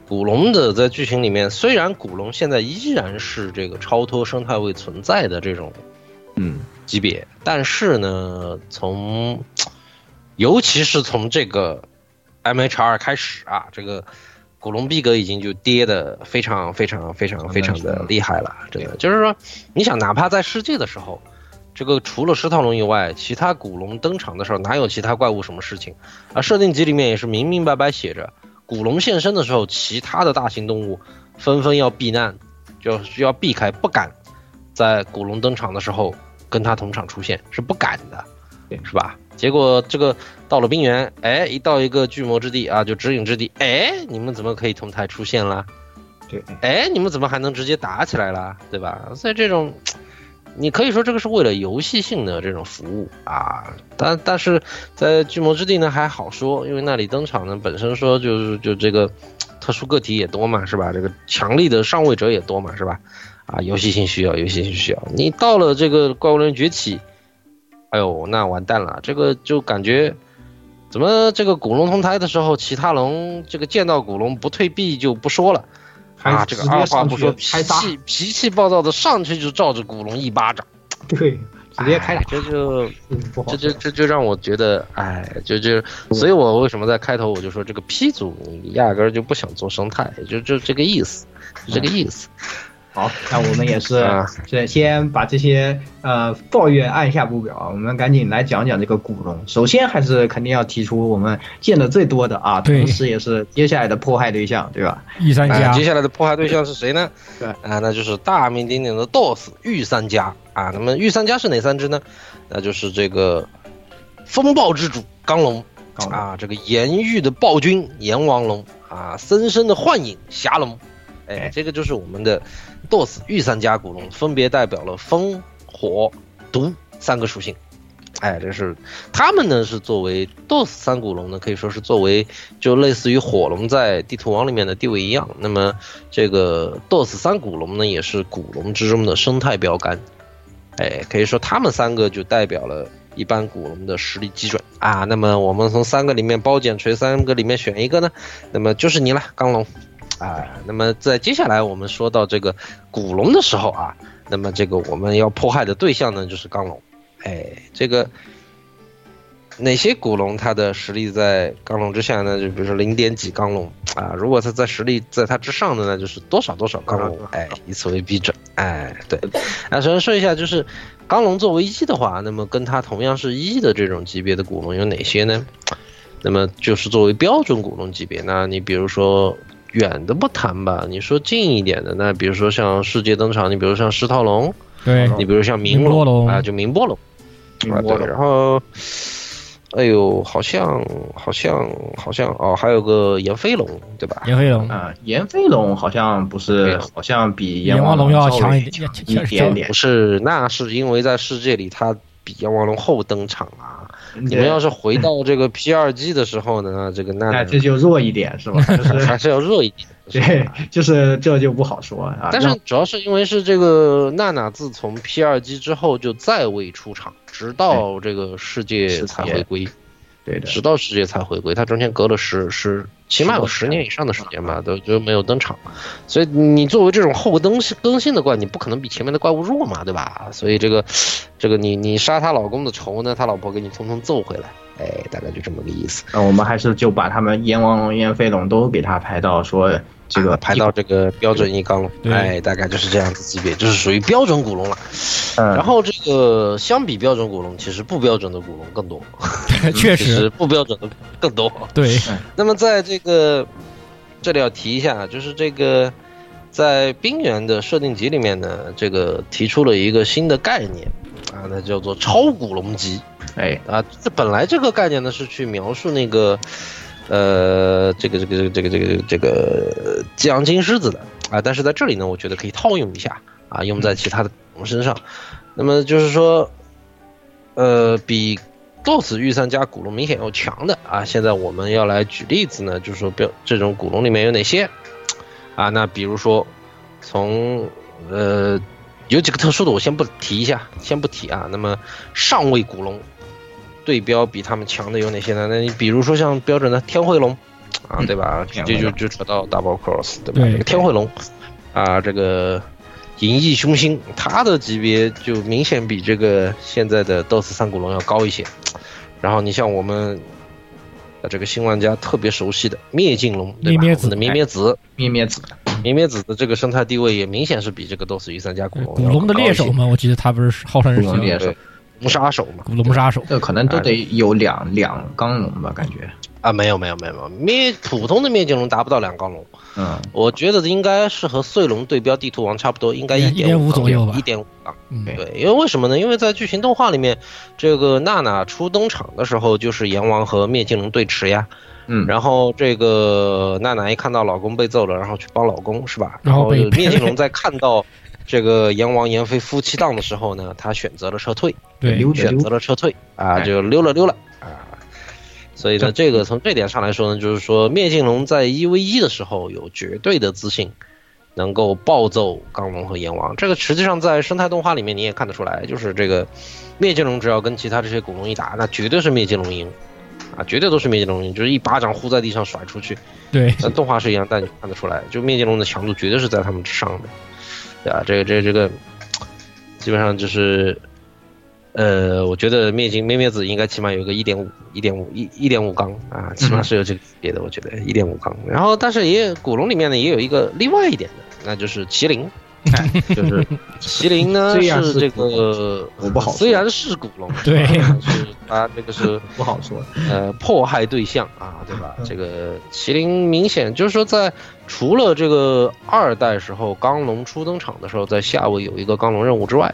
古龙的在剧情里面，虽然古龙现在依然是这个超脱生态位存在的这种嗯级别，但是呢，从尤其是从这个 MHR 开始啊，这个古龙逼格已经就跌的非常非常非常非常的厉害了，真的就是说，你想哪怕在世界的时候。这个除了石头龙以外，其他古龙登场的时候，哪有其他怪物什么事情？啊，设定集里面也是明明白白写着，古龙现身的时候，其他的大型动物纷纷要避难，就要避开，不敢在古龙登场的时候跟他同场出现，是不敢的，是吧？结果这个到了冰原，哎，一到一个巨魔之地啊，就指引之地，哎，你们怎么可以同台出现了？对，哎，你们怎么还能直接打起来了？对吧？所以这种。你可以说这个是为了游戏性的这种服务啊，但但是在巨魔之地呢还好说，因为那里登场呢本身说就是就这个特殊个体也多嘛，是吧？这个强力的上位者也多嘛，是吧？啊，游戏性需要，游戏性需要。你到了这个怪物猎人崛起，哎呦，那完蛋了，这个就感觉怎么这个古龙同台的时候，其他龙这个见到古龙不退避就不说了。啊，这个二话不说，脾气脾气暴躁的上去就照着古龙一巴掌，对，直接开打，这就这就这就让我觉得，哎，就就，所以我为什么在开头我就说这个 P 组你压根就不想做生态，就就这个意思，就这个意思。好，那我们也是，是先把这些呃抱怨按下不表，我们赶紧来讲讲这个古龙。首先还是肯定要提出我们见的最多的啊，同时也是接下来的迫害对象，对吧？御三家。接下来的迫害对象是谁呢？对啊，那就是大名鼎鼎的 DOS 御三家啊。那么御三家是哪三只呢？那就是这个风暴之主刚龙啊，这个炎狱的暴君炎王龙啊，森生的幻影霞龙。哎，这个就是我们的 DOS 御三家古龙，分别代表了风、火、毒三个属性。哎，这是他们呢，是作为 DOS 三古龙呢，可以说是作为就类似于火龙在地图王里面的地位一样。那么这个 DOS 三古龙呢，也是古龙之中的生态标杆。哎，可以说他们三个就代表了一般古龙的实力基准啊。那么我们从三个里面包剪锤三个里面选一个呢，那么就是你了，钢龙。啊，那么在接下来我们说到这个古龙的时候啊，那么这个我们要迫害的对象呢就是钢龙，哎，这个哪些古龙它的实力在钢龙之下呢？就比如说零点几钢龙啊，如果它在实力在它之上的呢，就是多少多少钢龙，哎，以此为基准，哎，对。啊，首先说一下，就是钢龙作为一的话，那么跟它同样是一的这种级别的古龙有哪些呢？那么就是作为标准古龙级别，那你比如说远的不谈吧，你说近一点的，那比如说像世界登场，你比如像石涛龙，对，你比如像明明波龙啊，就明波龙，啊对，明波龙然后。哎呦，好像好像好像哦，还有个炎飞龙，对吧？炎飞龙啊，炎飞龙好像不是，好像比炎王龙要强一点 强一点点不。是，那是因为在世界里它比炎王龙后登场啊。你们要是回到这个 P 二 G 的时候呢，这个那哎，这就弱一点是吧？就是还是要弱一点。对，就是这就不好说啊。但是主要是因为是这个娜娜自从 P 二 G 之后就再未出场，直到这个世界才回归。对的，直到世界才回归，它中间隔了十十，起码有十年以上的时间吧，都就没有登场。所以你作为这种后更新更新的怪，你不可能比前面的怪物弱嘛，对吧？所以这个这个你你杀他老公的仇呢，他老婆给你通通揍回来，哎，大概就这么个意思。那我们还是就把他们阎王龙、燕飞龙都给他排到说这个排到这个标准一缸龙，对。哎，大概就是这样子级别，就是属于标准古龙了。嗯。然后这个相比标准古龙，其实不标准的古龙更多，确实。实，不标准的更多。对，那么在这个这里要提一下，就是这个在冰原的设定集里面呢，这个提出了一个新的概念啊，那叫做超古龙级。哎。啊，这本来这个概念呢是去描述那个呃这个这个这个这个这个激昂金狮子的啊，但是在这里呢，我觉得可以套用一下啊，用在其他的龙身上。那么就是说，呃，比 DOS 御三家古龙明显要强的啊。现在我们要来举例子呢，就是说标这种古龙里面有哪些啊？那比如说从呃有几个特殊的，我先不提一下，先不提啊。那么上位古龙对标比他们强的有哪些呢？那你比如说像标准的天慧龙啊，对吧？直接就就扯到 Double Cross，对吧？对这个天慧龙啊，这个银翼凶星，它的级别就明显比这个现在的 DOS 三古龙要高一些。然后你像我们。呃，这个新玩家特别熟悉的灭尽龙，对吧？灭灭子我们的灭灭子，灭灭子，灭灭子的这个生态地位也明显是比这个 DOS 御三家古龙古龙的猎手嘛，我记得他不是号称是古龙猎手对，龙杀手嘛，古龙杀手，这可能都得有两两缸龙吧，感觉。啊，没有没有没有没有，灭普通的灭尽龙达不到两缸龙，嗯，我觉得应该是和碎龙对标地图王差不多，应该一点五五左右吧一点五缸。嗯，对，因为为什么呢？因为在剧情动画里面，这个娜娜初登场的时候就是阎王和灭尽龙对持呀。嗯，然后这个娜娜一看到老公被揍了，然后去帮老公是吧？然然后灭尽龙在看到这个阎王阎飞夫妻档的时候呢，他选择了撤退，对，选择了撤退啊，哎就溜了溜了啊。所以呢，这个从这点上来说呢，就是说灭尽龙在一 v 一的时候有绝对的自信，能够暴揍钢龙和阎王。这个实际上在生态动画里面你也看得出来，就是这个灭尽龙只要跟其他这些古龙一打，那绝对是灭尽龙赢啊，绝对都是灭尽龙赢，就是一巴掌呼在地上甩出去。对，那动画是一样，但你看得出来，就灭尽龙的强度绝对是在他们之上的，对吧？这个这个这个，基本上就是。呃，我觉得灭金灭灭子应该起码有个一点五、一点五、一一点五缸啊，起码是有这个级别的，我觉得一点五缸。然后，但是也古龙里面呢也有一个另外一点的，那就是麒麟，就是麒麟呢是这个我不好虽然是古龙，对是它这个是 不好说。呃迫害对象啊，对吧？这个麒麟明显就是说在除了这个二代时候刚龙初登场的时候，在夏威有一个刚龙任务之外，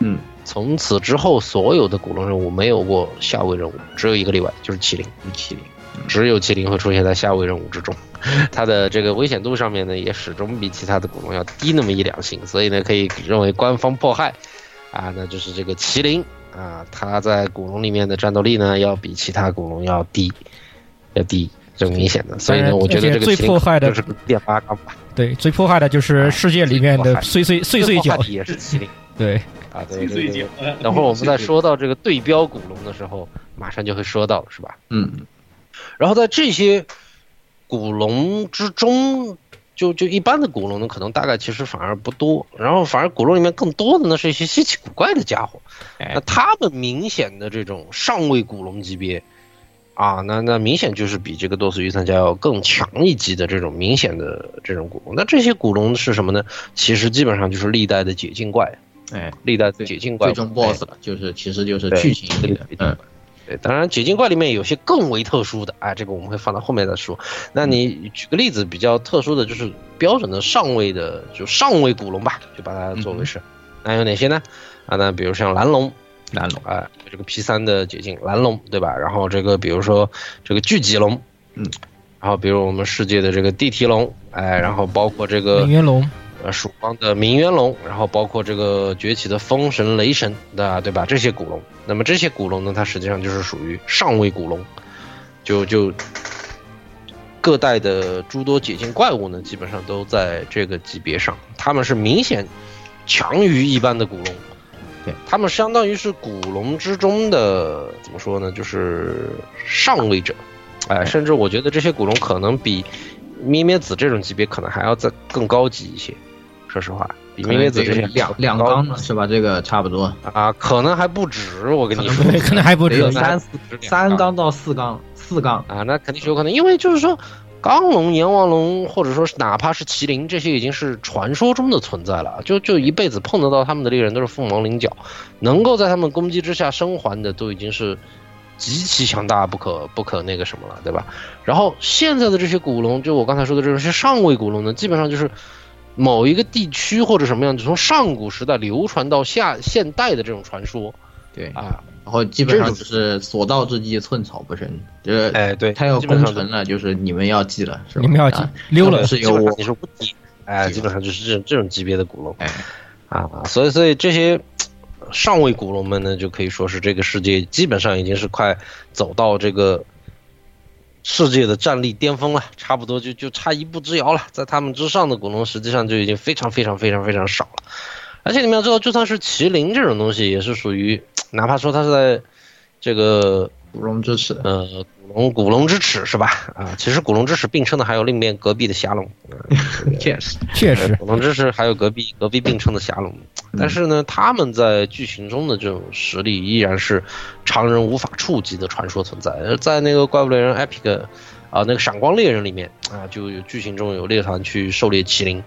嗯，从此之后所有的古龙任务没有过夏威任务，只有一个例外，就是麒麟。麒麟，只有麒麟会出现在夏威任务之中，它的这个危险度上面呢，也始终比其他的古龙要低那么一两星，所以呢，可以认为官方迫害，啊，那就是这个麒麟啊，它在古龙里面的战斗力呢，要比其他古龙要低，要低，这明显的，所以呢，我觉得这个最迫害的就是电八缸吧，对，最迫害的就是世界里面的碎碎碎碎角最迫害，的也是麒麟对，啊，对对对。等会儿我们再说到这个对标古龙的时候，马上就会说到，是吧？嗯，然后在这些古龙之中，就就一般的古龙呢，可能大概其实反而不多，然后反而古龙里面更多的呢是一些稀奇古怪的家伙。那他们明显的这种上位古龙级别啊，那那明显就是比这个多斯御三家要更强一级的这种明显的这种古龙。那这些古龙是什么呢？其实基本上就是历代的解禁怪，哎，历代的解禁怪最终 BOSS 了，就是其实就是剧情里的对，当然解禁怪里面有些更为特殊的，哎，这个我们会放到后面再说。那你举个例子，比较特殊的就是标准的上位的，就上位古龙吧，就把它作为是。那有哪些呢？啊，那比如像蓝龙，蓝龙，哎，这个 P 三的解禁蓝龙，对吧？然后这个比如说这个巨脊龙，嗯，然后比如我们世界的这个地蹄龙，哎，然后包括这个明渊龙，呃，曙光的明渊龙，然后包括这个崛起的风神、雷神的，对吧？这些古龙，那么这些古龙呢，它实际上就是属于上位古龙，就就各代的诸多解禁怪物呢，基本上都在这个级别上，他们是明显强于一般的古龙，对。他们相当于是古龙之中的怎么说呢，就是上位者，哎，甚至我觉得这些古龙可能比咩咩子这种级别可能还要再更高级一些，说实话，比咩咩子这些两两缸呢是吧？这个差不多啊，可能还不止。我跟你说，可能还不止得有三四三缸到四缸，四缸啊，那肯定是有可能，因为就是说。钢龙、阎王龙，或者说是哪怕是麒麟，这些已经是传说中的存在了。就就一辈子碰得到他们的猎人都是凤毛麟角，能够在他们攻击之下生还的都已经是极其强大、不可不可那个什么了，对吧？然后现在的这些古龙，就我刚才说的这些上位古龙呢，基本上就是某一个地区或者什么样，就从上古时代流传到下现代的这种传说。对。啊，然后基本上就是所到之地寸草不生，就是哎，对，他要攻城了，就是你们要记了，是吧？你们要记，溜了是有我，你是无敌，哎，基本上就是这种这种级别的古龙，哎，啊，所以所以这些上位古龙们呢，就可以说是这个世界基本上已经是快走到这个世界的战力巅峰了，差不多就就差一步之遥了，在他们之上的古龙实际上就已经非常非常非常非常少了。而且你们要知道，就算是麒麟这种东西，也是属于，哪怕说它是在这个古龙之耻，呃，古龙古龙之耻是吧？啊，其实古龙之耻并称的还有另一边隔壁的侠龙，确实。确实，古龙之耻还有隔壁隔壁并称的侠龙，但是呢，他们在剧情中的这种实力依然是常人无法触及的传说存在。在那个怪物猎人 Epic 啊，那个闪光猎人里面啊，就有剧情中有猎团去狩猎麒麟。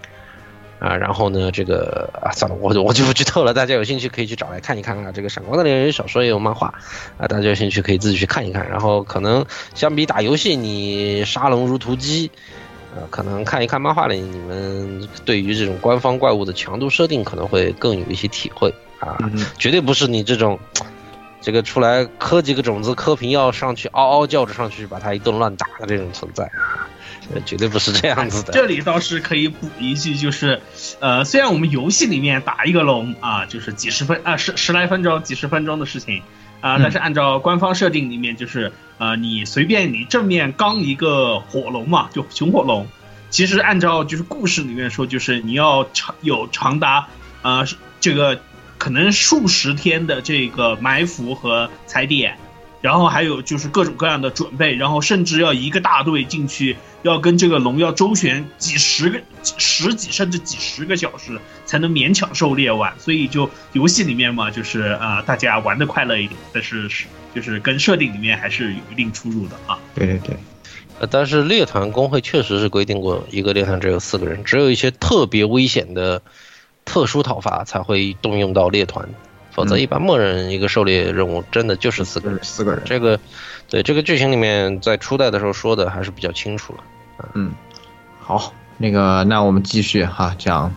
啊，然后呢，这个啊，算了，我我就不剧透了，大家有兴趣可以去找来看一看啊。这个《闪光的猎人》小说也有漫画，啊，大家有兴趣可以自己去看一看。然后可能相比打游戏，你杀龙如屠鸡，呃，可能看一看漫画里，你们对于这种官方怪物的强度设定可能会更有一些体会啊。绝对不是你这种，这个出来磕几个种子、磕瓶药上去，嗷嗷叫着上去把他一顿乱打的这种存在。绝对不是这样子的。这里倒是可以补一句，就是，呃，虽然我们游戏里面打一个龙啊，就是几十分啊，十十来分钟、几十分钟的事情啊，但是按照官方设定里面，就是呃，你随便你正面刚一个火龙嘛，就熊火龙，其实按照就是故事里面说，就是你要长有长达呃这个可能数十天的这个埋伏和踩点。然后还有就是各种各样的准备，然后甚至要一个大队进去，要跟这个龙要周旋几十个、十几甚至几十个小时，才能勉强狩猎完。所以就游戏里面嘛，就是啊，大家玩的快乐一点，但是是就是跟设定里面还是有一定出入的啊。对对对，呃，但是猎团工会确实是规定过，一个猎团只有四个人，只有一些特别危险的特殊讨伐才会动用到猎团。否则，一般默认一个狩猎任务真的就是四个人。四个人，这个，对这个剧情里面在初代的时候说的还是比较清楚了。嗯，好，那个，那我们继续哈讲，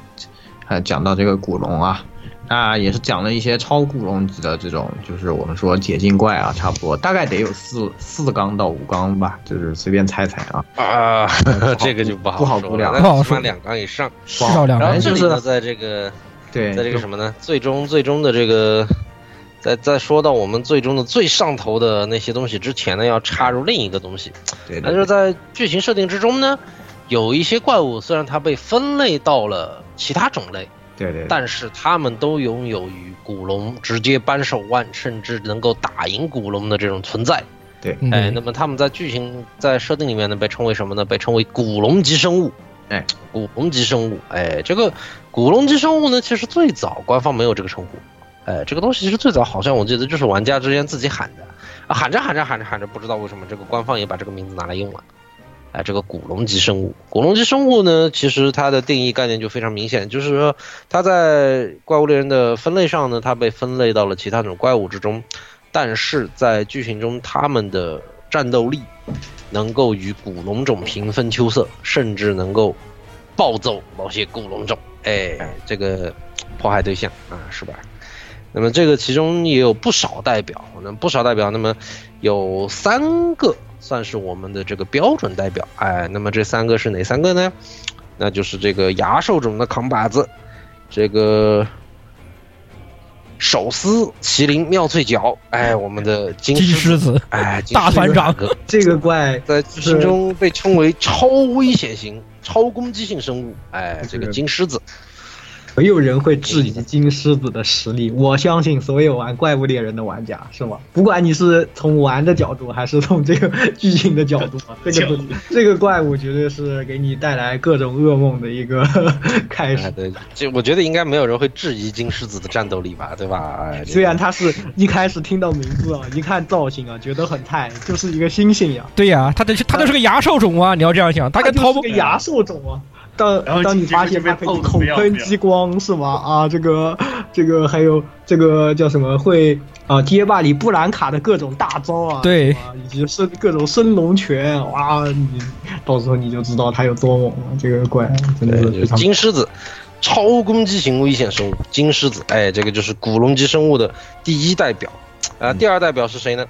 还讲到这个古龙啊，那也是讲了一些超古龙级的这种，就是我们说解禁怪啊，差不多大概得有四四缸到五缸吧，就是随便猜猜啊。啊，这个就不好不好估量，不好说两缸以上，至少两缸就是在这个。对，在这个什么呢？最终最终的这个，在在说到我们最终的最上头的那些东西之前呢，要插入另一个东西。对，那就是在剧情设定之中呢，有一些怪物虽然它被分类到了其他种类，对对，但是它们都拥有与古龙直接扳手腕，甚至能够打赢古龙的这种存在。对，哎，那么他们在剧情在设定里面呢，被称为什么呢？被称为古龙级生物。哎，古龙级生物，哎，这个古龙级生物呢，其实最早官方没有这个称呼，哎，这个东西其实最早好像我记得就是玩家之间自己喊的，啊，喊着喊着喊着喊着，不知道为什么这个官方也把这个名字拿来用了，哎，这个古龙级生物，古龙级生物呢，其实它的定义概念就非常明显，就是说它在怪物猎人的分类上呢，它被分类到了其他种怪物之中，但是在剧情中他们的战斗力能够与古龙种平分秋色，甚至能够暴揍某些古龙种，哎，这个迫害对象啊，是吧？那么这个其中也有不少代表，那不少代表，那么有三个算是我们的这个标准代表，哎，那么这三个是哪三个呢？那就是这个牙兽种的扛把子，这个手撕麒麟妙脆角，哎，我们的金金狮子，哎，大团长哥，这个怪在剧情中被称为超危险型、超攻击性生物，哎，这个金狮子。没有人会质疑金狮子的实力，我相信所有玩怪物猎人的玩家是吗？不管你是从玩的角度，还是从这个剧情的角度，这个这个怪物绝对是给你带来各种噩梦的一个 开始。对，就我觉得应该没有人会质疑金狮子的战斗力吧，对吧？哎，虽然他是一开始听到名字啊，一看造型啊，觉得很菜，就是一个猩猩呀。对呀，他的他就是个牙兽种啊！你要这样想，他跟就是个牙兽种啊。当当你发现它可以口喷激光是吗？啊，这个这个还有这个叫什么会啊？街霸里布兰卡的各种大招啊，对，以及升各种升龙拳，哇，你到时候你就知道它有多猛了。这个怪真的是金狮子，超攻击型危险生物金狮子，哎，这个就是古龙级生物的第一代表啊。第二代表是谁呢？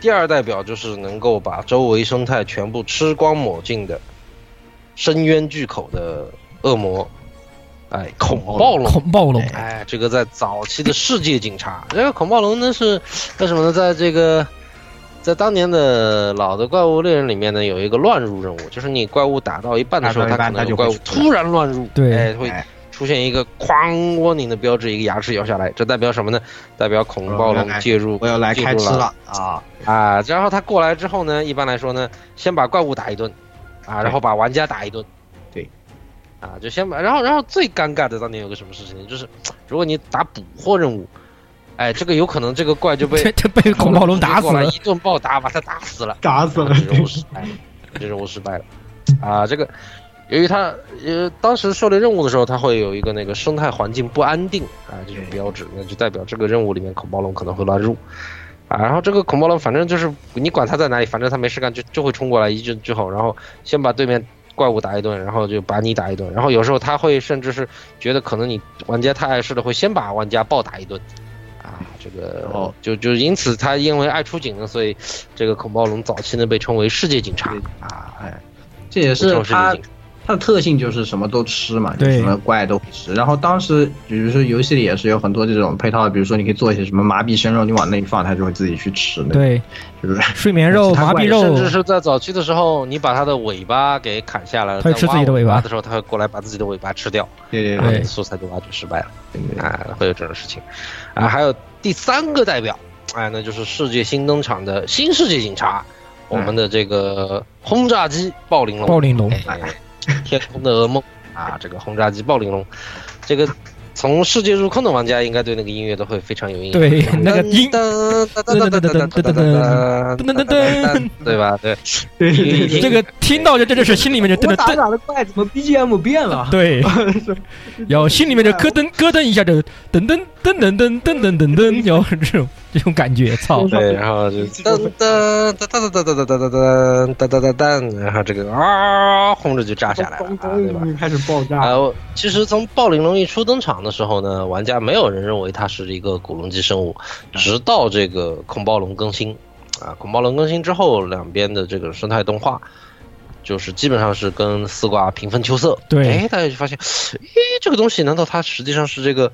第二代表就是能够把周围生态全部吃光抹净的。深渊巨口的恶魔，哎，恐暴龙，恐暴龙，哎，这个在早期的世界警察，这个恐暴龙呢是为什么呢？在这个，在当年的老的怪物猎人里面呢，有一个乱入任务，就是你怪物打到一半的时候，它可能有怪物突然乱入，对，哎，会出现一个哐 warning 的标志，一个牙齿咬下来，这代表什么呢？代表恐暴龙介入，我要来开吃了。啊啊！然后他过来之后呢，一般来说呢，先把怪物打一顿。啊，然后把玩家打一顿，对，啊，就先把，然后，然后最尴尬的当年有个什么事情？就是，如果你打捕获任务，哎，这个有可能这个怪就被 被恐暴龙打死了，一顿暴打把他打死了，打死了，任务失败，这任务失败了，啊，这个由于他呃当时狩猎任务的时候，他会有一个那个生态环境不安定啊这种标志，那就代表这个任务里面恐暴龙可能会乱入。啊，然后这个恐暴龙反正就是你管它在哪里，反正它没事干就就会冲过来一阵之后，然后先把对面怪物打一顿，然后就把你打一顿，然后有时候他会甚至是觉得可能你玩家太碍事了，会先把玩家暴打一顿，啊，这个哦就就因此他因为爱出警呢，所以这个恐暴龙早期呢被称为世界警察啊，哎，这也是他。它的特性就是什么都吃嘛，就什么怪都吃。然后当时，比如说游戏里也是有很多这种配套，比如说你可以做一些什么麻痹生肉，你往那一放，它就会自己去吃。对，就是睡眠肉、麻痹肉，甚至是在早期的时候，你把它的尾巴给砍下来了，它吃自己的尾巴的时候，它会过来把自己的尾巴吃掉。对对对，素材就挖掘失败了。啊，会有这种事情。啊，还有第三个代表，哎，那就是世界新登场的新世界警察，我们的这个轰炸机暴鳞龙。暴鳞龙。天空的噩梦啊，这个轰炸机暴鳞龙，这个从世界入坑的玩家应该对那个音乐都会非常有印象。对，那个音，噔噔噔噔噔噔噔噔噔噔噔噔，对吧？对，对，这个听到就真的是心里面就噔噔噔。打打的怪怎么 BGM 变了？对，然后心里面就咯噔咯噔一下就噔噔噔噔噔噔噔噔噔，然后这种。这种感觉，操！对，然后就噔噔噔噔噔噔噔噔噔噔噔噔噔噔，然后这个啊，轰着就炸下来了，对吧？开始爆炸。呃，其实从暴鳞龙一出登场的时候呢，玩家没有人认为它是一个古龙级生物，直到这个恐暴龙更新，啊，恐暴龙更新之后，两边的这个生态动画，就是基本上是跟丝瓜平分秋色。对，哎，大家就发现，诶，这个东西难道它实际上是这个？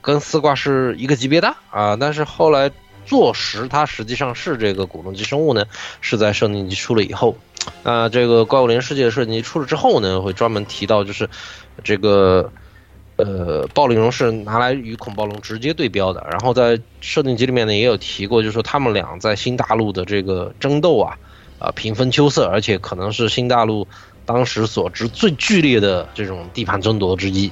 跟四挂是一个级别的啊，但是后来坐实它实际上是这个古龙级生物呢，是在设定集出了以后，啊，这个怪物猎人世界的设定集出了之后呢，会专门提到就是这个呃暴鳞龙是拿来与恐暴龙直接对标的，然后在设定集里面呢也有提过，就是说他们俩在新大陆的这个争斗啊啊平分秋色，而且可能是新大陆当时所知最剧烈的这种地盘争夺之一。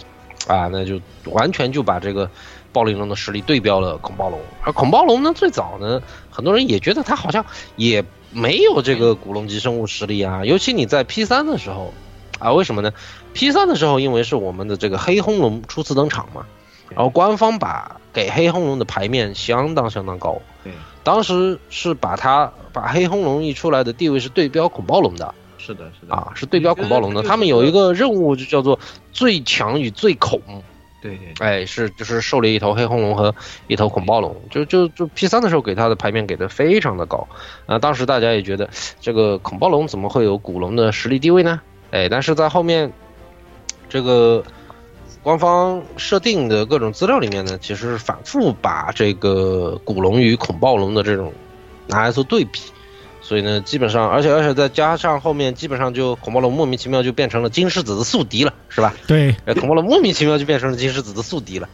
啊，那就完全就把这个暴力龙的实力对标了恐暴龙，而恐暴龙呢，最早呢，很多人也觉得它好像也没有这个古龙级生物实力啊，尤其你在 P 三的时候，啊，为什么呢？P 三的时候，因为是我们的这个黑轰龙初次登场嘛，然后官方把给黑轰龙的牌面相当相当高，对，当时是把它把黑轰龙一出来的地位是对标恐暴龙的是的，是的，啊，是对标恐暴龙的。他们有一个任务就叫做最强与最恐，对对，哎，是就是狩猎一头黑红龙和一头恐暴龙，就就就 P 三的时候给他的牌面给的非常的高，啊，当时大家也觉得这个恐暴龙怎么会有古龙的实力地位呢？哎，但是在后面这个官方设定的各种资料里面呢，其实是反复把这个古龙与恐暴龙的这种拿来做对比。所以呢，基本上，而且而且再加上后面，基本上就恐暴龙莫名其妙就变成了金狮子的宿敌了，是吧？对，呃，恐暴龙莫名其妙就变成了金狮子的宿敌了。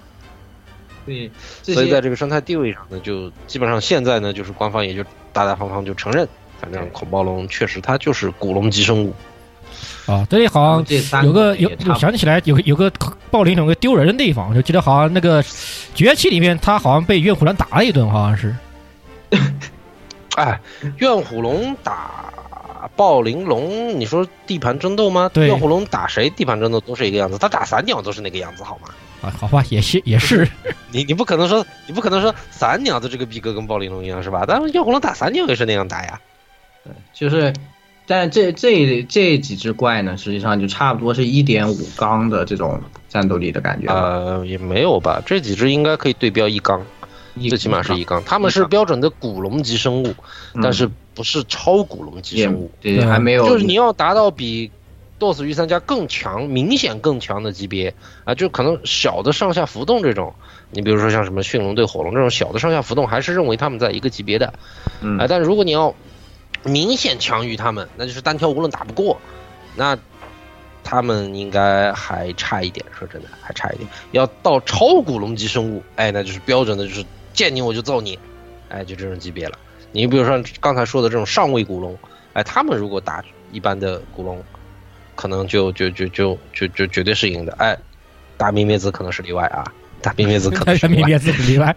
对，所以在这个生态地位上呢，就基本上现在呢，就是官方也就大大方方就承认，反正恐暴龙确实它就是古龙级生物。啊，这里好像这三有个有想起来有有个暴灵有个丢人的地方，我就记得好像那个崛起里面他好像被怨虎兰打了一顿，好像是。哎，怨虎龙打暴灵龙，你说地盘争斗吗？对怨虎龙打谁地盘争斗都是一个样子，他打散鸟都是那个样子，好吗？啊，好吧，也是也是，你你不可能说你不可能说散鸟的这个逼格跟暴灵龙一样是吧？但是怨虎龙打散鸟也是那样打呀。对就是，但这这这几只怪呢，实际上就差不多是一点五缸的这种战斗力的感觉吧。呃，也没有吧，这几只应该可以对标一缸，一最起码是一缸。他们是标准的古龙级生物，嗯但是不是超古龙级生物。对，还没有，就是你要达到比 DOS 御三家更强、明显更强的级别啊，就可能小的上下浮动这种，你比如说像什么驯龙对火龙这种小的上下浮动，还是认为他们在一个级别的。嗯啊，但是如果你要明显强于他们，那就是单挑无论打不过，那他们应该还差一点。说真的，还差一点。要到超古龙级生物，哎，那就是标准的，就是见你我就揍你，哎，就这种级别了。你比如说刚才说的这种上位古龙，哎，他们如果打一般的古龙，可能就就就就就就绝对是赢的。哎，打灭灭子可能是例外啊，打灭灭子可能是例外。灭子例外，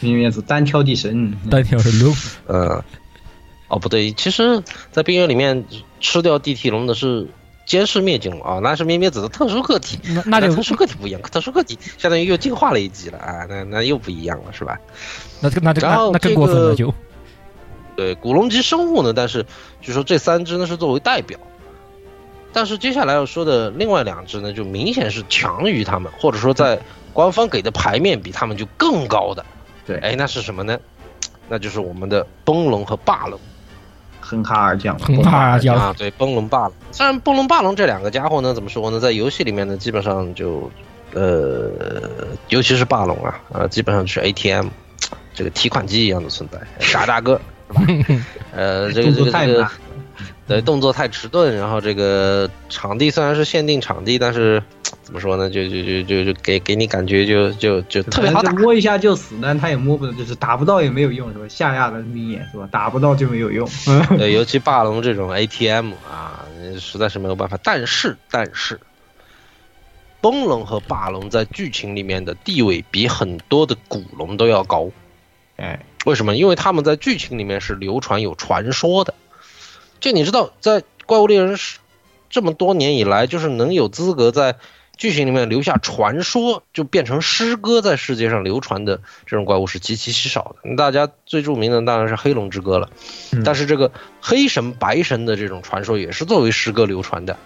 明明子单挑地神，单挑是龙，嗯，哦不对，其实，在冰原里面吃掉地体龙的是监视灭境龙啊，那是灭灭子的特殊个体，那那就特殊个体不一样，特殊个体相当于又进化了一级了啊，那那又不一样了，是吧？那这个那这个然后那那更过分了就。对，古龙级生物呢，但是据说这三只呢是作为代表，但是接下来要说的另外两只呢，就明显是强于他们，或者说在官方给的牌面比他们就更高的。对哎，那是什么呢？那就是我们的崩龙和霸龙。哼哈二将，哼哈二将啊，对，崩龙霸龙。虽然崩龙霸龙这两个家伙呢，怎么说呢，在游戏里面呢，基本上就，呃，尤其是霸龙啊，呃，基本上是 ATM，这个提款机一样的存在，傻大个，是吧？呃，这个这个这个对，动作太迟钝，然后这个场地虽然是限定场地，但是怎么说呢，就就就就就给给你感觉就就就特别好打。摸一下就死，但他也摸不到，就是打不到也没有用，是吧？下压的眯眼是吧？打不到就没有用。对，尤其霸龙这种 ATM 啊，实在是没有办法。但是，但是，崩龙和霸龙在剧情里面的地位比很多的古龙都要高。哎，为什么？因为他们在剧情里面是流传有传说的。就你知道，在怪物猎人是这么多年以来，就是能有资格在剧情里面留下传说，就变成诗歌在世界上流传的这种怪物是极其稀少的。大家最著名的当然是黑龙之歌了，但是这个黑神、白神的这种传说也是作为诗歌流传的，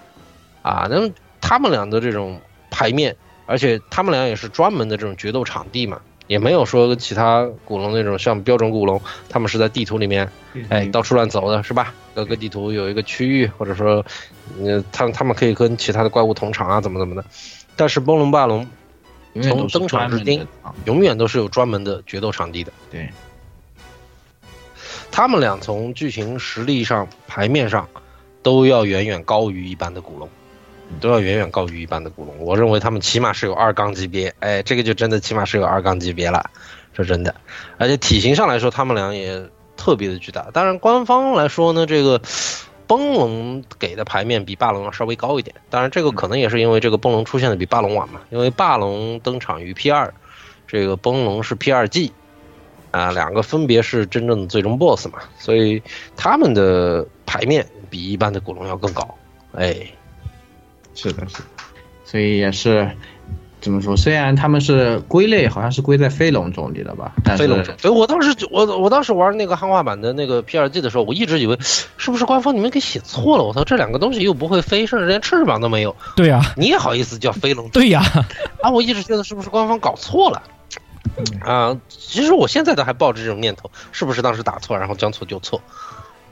啊，那么他们俩的这种牌面，而且他们俩也是专门的这种决斗场地嘛，也没有说跟其他古龙那种像标准古龙，他们是在地图里面，哎，到处乱走的是吧？各个地图有一个区域，或者说，呃，他他们可以跟其他的怪物同场啊，怎么怎么的。但是崩龙霸龙从登场至今永远都是有专门的决斗场地的。对，他们俩从剧情实力上、牌面上，都要远远高于一般的古龙，都要远远高于一般的古龙。我认为他们起码是有二杠级别，哎，这个就真的起码是有二杠级别了，说真的。而且体型上来说，他们俩也特别的巨大。当然，官方来说呢，这个崩龙给的牌面比霸龙要稍微高一点。当然，这个可能也是因为这个崩龙出现的比霸龙晚嘛，因为霸龙登场于 P 二，这个崩龙是 P 二 G。啊，两个分别是真正的最终 BOSS 嘛，所以他们的牌面比一般的古龙要更高。哎，是的，是的，所以也是怎么说？虽然他们是归类，好像是归在飞龙种里的吧，但是飞龙种。所以我当时我我当时玩那个汉化版的那个 PRG 的时候，我一直以为是不是官方你们给写错了？我操，这两个东西又不会飞，甚至连翅膀都没有。对呀、你也好意思叫飞龙种？对呀、啊，我一直觉得是不是官方搞错了？啊，其实我现在都还抱着这种念头，是不是当时打错，然后将错就错？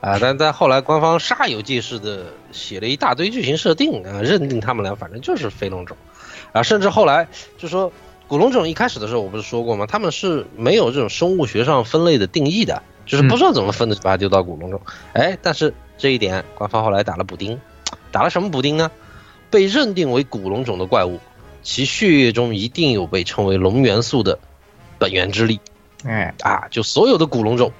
啊，但但后来官方煞有介事的写了一大堆剧情设定啊，认定他们俩反正就是飞龙种，啊，甚至后来就说古龙种一开始的时候我不是说过吗？他们是没有这种生物学上分类的定义的，就是不知道怎么分的就把它丢到古龙种。哎，但是这一点官方后来打了补丁，打了什么补丁呢？被认定为古龙种的怪物，其血液中一定有被称为龙元素的本源之力。哎，啊，就所有的古龙种，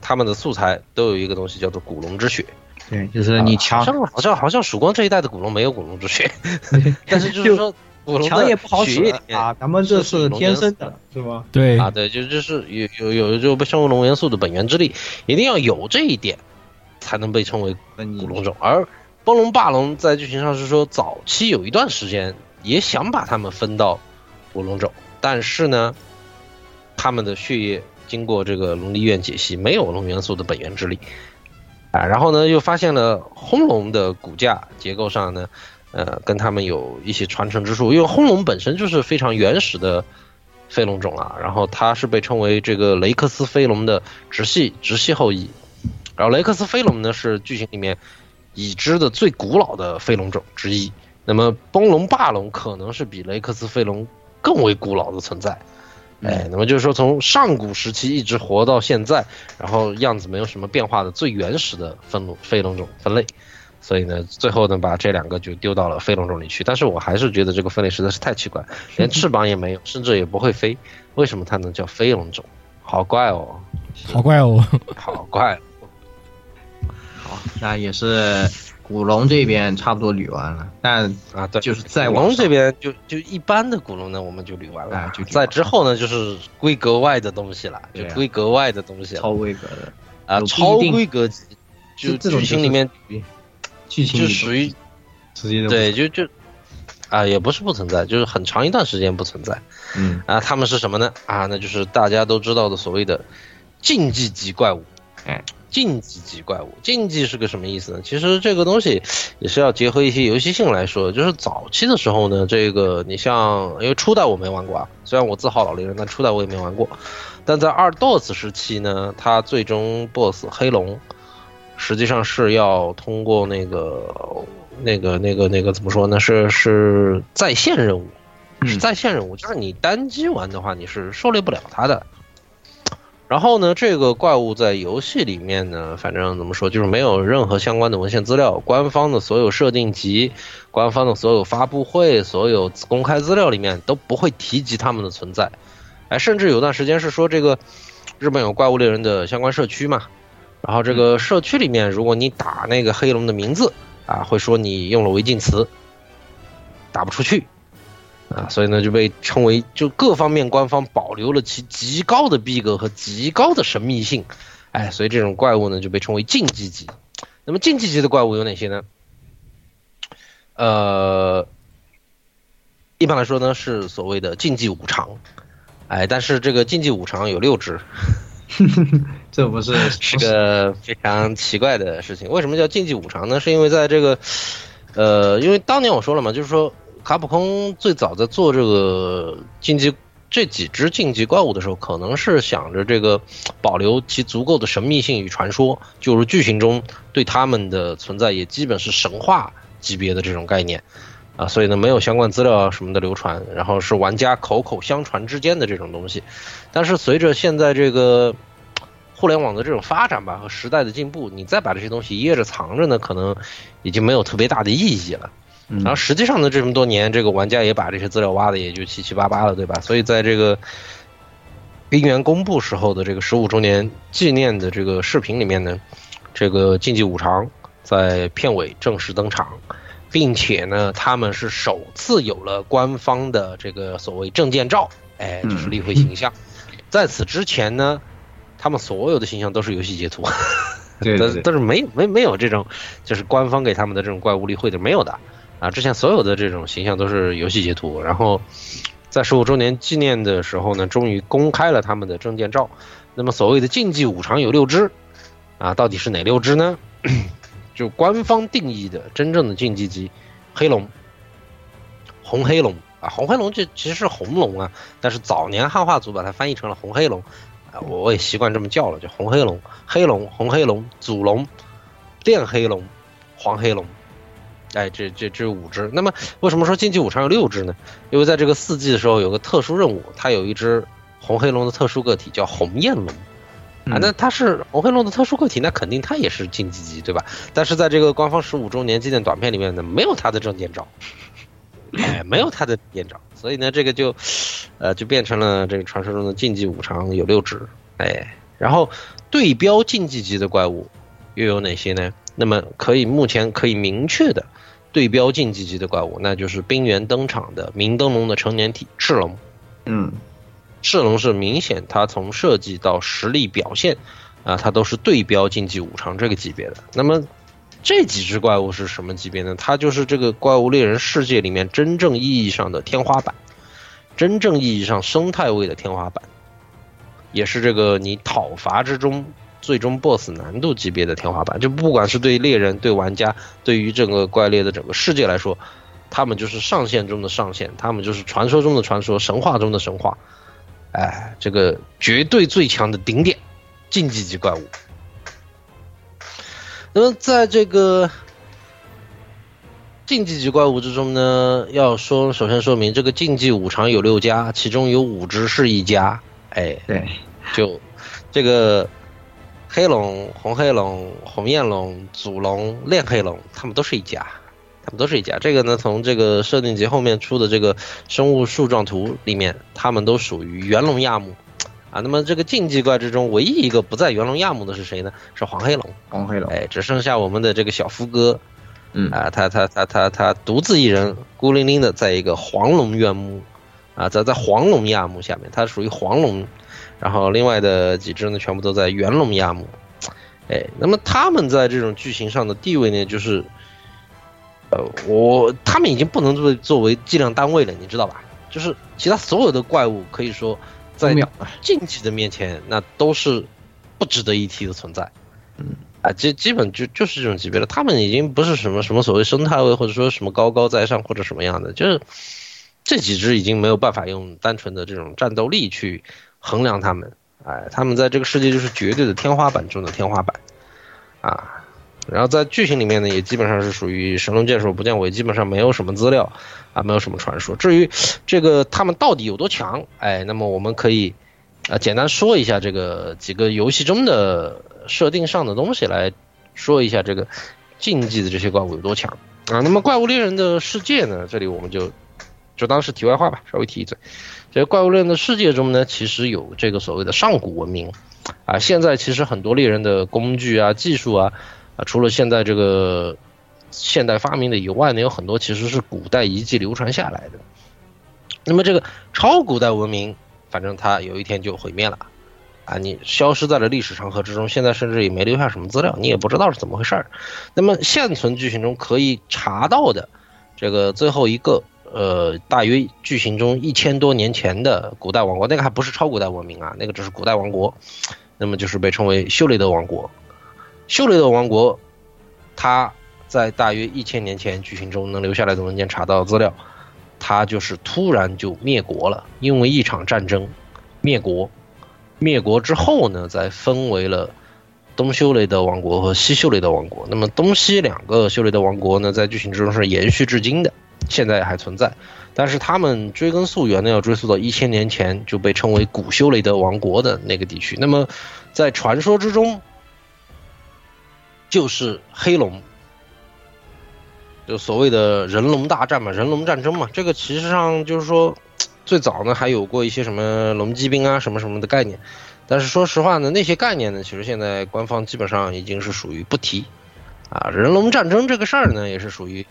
他们的素材都有一个东西叫做古龙之血。对，就是你强好像好像好像曙光这一代的古龙没有古龙之血，但是就是说 古龙的强也不好使血液啊，咱们这是天生的，是吗？对啊，对，就就是有有有就被称为龙元素的本源之力，一定要有这一点，才能被称为古龙种。而崩龙霸龙在剧情上是说，早期有一段时间也想把他们分到古龙种，但是呢，他们的血液经过这个龙力院解析，没有龙元素的本源之力。啊，然后呢，又发现了轰龙的骨架结构上呢，呃，跟他们有一些传承之处，因为轰龙本身就是非常原始的飞龙种啊，然后它是被称为这个雷克斯飞龙的直系直系后裔，然后雷克斯飞龙呢是剧情里面已知的最古老的飞龙种之一，那么崩龙霸龙可能是比雷克斯飞龙更为古老的存在。哎，那么就是说，从上古时期一直活到现在，然后样子没有什么变化的最原始的分龙飞龙种分类，所以呢，最后呢把这两个就丢到了飞龙种里去。但是我还是觉得这个分类实在是太奇怪，连翅膀也没有，甚至也不会飞，为什么它能叫飞龙种？好怪哦，好怪哦，好怪。好，那也是古龙这边差不多捋完了，但啊，对，就是在古龙这边就就一般的古龙呢，我们就捋完了。哎就在之后呢，就是规格外的东西了，就规格外的东西了。超规格的啊，超规格级，就剧情里面剧情就属于对，就就啊，也不是不存在，就是很长一段时间不存在。嗯啊，他们是什么呢？啊，那就是大家都知道的所谓的竞技级怪物。哎，竞技级怪物，竞技是个什么意思呢？其实这个东西也是要结合一些游戏性来说。就是早期的时候呢，这个你像，因为初代我没玩过啊，虽然我自号老猎人，但初代我也没玩过。但在二 DOS 时期呢，它最终 BOSS 黑龙，实际上是要通过那个那个那个那个怎么说呢？是是在线任务，是在线任务，就是你单机玩的话，你是狩猎不了它的。然后呢，这个怪物在游戏里面呢，反正怎么说，就是没有任何相关的文献资料，官方的所有设定集、官方的所有发布会、所有公开资料里面都不会提及他们的存在。哎，甚至有段时间是说这个日本有怪物猎人的相关社区嘛，然后这个社区里面，如果你打那个黑龙的名字啊，会说你用了违禁词，打不出去。啊，所以呢就被称为就各方面官方保留了其极高的逼格和极高的神秘性，哎，所以这种怪物呢就被称为竞技级。那么竞技级的怪物有哪些呢？呃，一般来说呢是所谓的竞技五常，哎，但是这个竞技五常有六只，这不是 是个非常奇怪的事情。为什么叫竞技五常呢？是因为在这个，呃，因为当年我说了嘛，就是说卡普空最早在做这个竞技这几只竞技怪物的时候，可能是想着这个保留其足够的神秘性与传说，就是剧情中对他们的存在也基本是神话级别的这种概念。啊，所以呢，没有相关资料什么的流传，然后是玩家口口相传之间的这种东西。但是随着现在这个互联网的这种发展吧和时代的进步，你再把这些东西掖着藏着呢，可能已经没有特别大的意义了。然后实际上呢，这么多年，这个玩家也把这些资料挖的也就七七八八了，对吧？所以在这个冰原公布时候的这个十五周年纪念的这个视频里面呢，这个竞技五常在片尾正式登场。并且呢，他们是首次有了官方的这个所谓证件照，哎，就是例会形象。在此之前呢，他们所有的形象都是游戏截图，对但是但是没没没有这种就是官方给他们的这种怪物例会的没有的啊，之前所有的这种形象都是游戏截图，然后在十五周年纪念的时候呢，终于公开了他们的证件照。那么所谓的竞技五常有六只，啊，到底是哪六只呢？就官方定义的真正的竞技机，黑龙、红黑龙啊，红黑龙就其实是红龙啊，但是早年汉化组把它翻译成了红黑龙，啊，我也习惯这么叫了，就红黑龙、黑龙、红黑龙、祖龙、电黑龙、黄黑龙，哎，这这这五只。那么为什么说竞技五常有六只呢？因为在这个四季的时候有个特殊任务，它有一只红黑龙的特殊个体叫红焰龙。啊，那它是红黑龙的特殊个体，那肯定它也是竞技级，对吧？但是在这个官方十五周年纪念短片里面呢，没有它的证件照，哎，没有它的证件照，所以呢，这个就，呃，就变成了这个传说中的竞技五常有六只，哎，然后对标竞技级的怪物又有哪些呢？那么可以目前可以明确的对标竞技级的怪物，那就是冰原登场的明灯笼的成年体赤龙，嗯。赤龙是明显，它从设计到实力表现，啊，它都是对标竞技五常这个级别的。那么这几只怪物是什么级别呢？它就是这个怪物猎人世界里面真正意义上的天花板，真正意义上生态位的天花板，也是这个你讨伐之中最终 BOSS 难度级别的天花板。就不管是对猎人、对玩家、对于整个怪猎的整个世界来说，他们就是上限中的上限，他们就是传说中的传说，神话中的神话。哎，这个绝对最强的顶点，竞技级怪物。那么，在这个竞技级怪物之中呢，要说首先说明这个竞技五常有六家，其中有五只是一家。哎，对，就这个黑龙、红黑龙、红焰龙、祖龙、炼黑龙，他们都是一家。他们都是一家，这个呢，从这个设定集后面出的这个生物树状图里面，他们都属于元龙亚目，啊，那么这个竞技怪之中，唯一一个不在元龙亚目的是谁呢？是黄黑龙。黄黑龙，哎，只剩下我们的这个小夫哥，嗯啊，他他他他他独自一人，孤零零的在一个黄龙院目，啊，在在黄龙亚目下面，他属于黄龙，然后另外的几只呢，全部都在元龙亚目，哎，那么他们在这种剧情上的地位呢，就是。呃，我他们已经不能作作为计量单位了，你知道吧？就是其他所有的怪物，可以说在竞技的面前，那都是不值得一提的存在。嗯，啊，基基本就就是这种级别了。他们已经不是什么什么所谓生态位，或者说什么高高在上或者什么样的，就是这几只已经没有办法用单纯的这种战斗力去衡量他们。哎，他们在这个世界就是绝对的天花板中的天花板，啊。然后在剧情里面呢，也基本上是属于神龙见首不见尾，基本上没有什么资料，啊，没有什么传说。至于这个他们到底有多强，哎，那么我们可以，啊，简单说一下这个几个游戏中的设定上的东西，来说一下这个竞技的这些怪物有多强啊。那么怪物猎人的世界呢，这里我们就就当是题外话吧，稍微提一嘴。这怪物猎人的世界中呢，其实有这个所谓的上古文明，啊，现在其实很多猎人的工具啊、技术啊。啊，除了现在这个现代发明的以外呢，有很多其实是古代遗迹流传下来的。那么这个超古代文明，反正它有一天就毁灭了，啊，你消失在了历史长河之中，现在甚至也没留下什么资料，你也不知道是怎么回事儿。那么现存剧情中可以查到的这个最后一个，呃，大约剧情中一千多年前的古代王国，那个还不是超古代文明啊，那个只是古代王国，那么就是被称为修雷德王国。修雷德王国，他在大约一千年前剧情中能留下来的文件查到资料，他就是突然就灭国了，因为一场战争灭国。灭国之后呢，再分为了东修雷德王国和西修雷德王国。那么东西两个修雷德王国呢，在剧情之中是延续至今的，现在还存在。但是他们追根溯源呢，要追溯到一千年前就被称为古修雷德王国的那个地区。那么在传说之中。就是黑龙，就所谓的人龙大战嘛，人龙战争嘛。这个其实上就是说，最早呢还有过一些什么龙骑兵啊什么什么的概念，但是说实话呢，那些概念呢，其实现在官方基本上已经是属于不提啊。人龙战争这个事儿呢，也是属于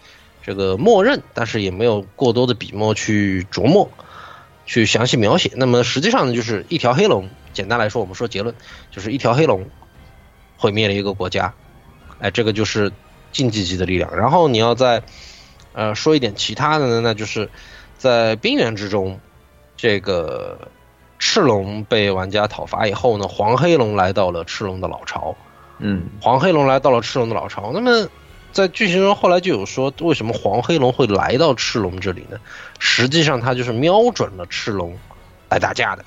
这个默认，但是也没有过多的笔墨去琢磨，去详细描写。那么实际上呢，就是一条黑龙，简单来说，我们说结论就是一条黑龙毁灭了一个国家。哎，这个就是竞技级的力量。然后你要再，呃，说一点其他的呢，那就是在冰原之中，这个赤龙被玩家讨伐以后呢，黄黑龙来到了赤龙的老巢。嗯，黄黑龙来到了赤龙的老巢。那么在剧情中后来就有说，为什么黄黑龙会来到赤龙这里呢？实际上他就是瞄准了赤龙来打架的，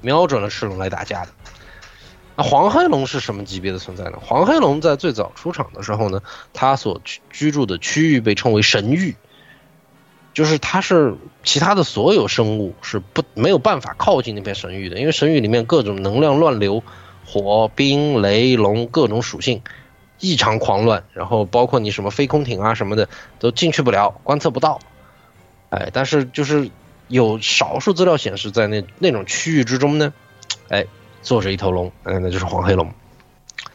瞄准了赤龙来打架的。那黄黑龙是什么级别的存在呢？黄黑龙在最早出场的时候呢，它所居居住的区域被称为神域，就是它是其他的所有生物是不没有办法靠近那片神域的，因为神域里面各种能量乱流，火、冰、雷、龙各种属性异常狂乱，然后包括你什么飞空艇啊什么的都进去不了，观测不到。哎，但是就是有少数资料显示，在那那种区域之中呢，哎。坐着一头龙，嗯，那就是黄黑龙。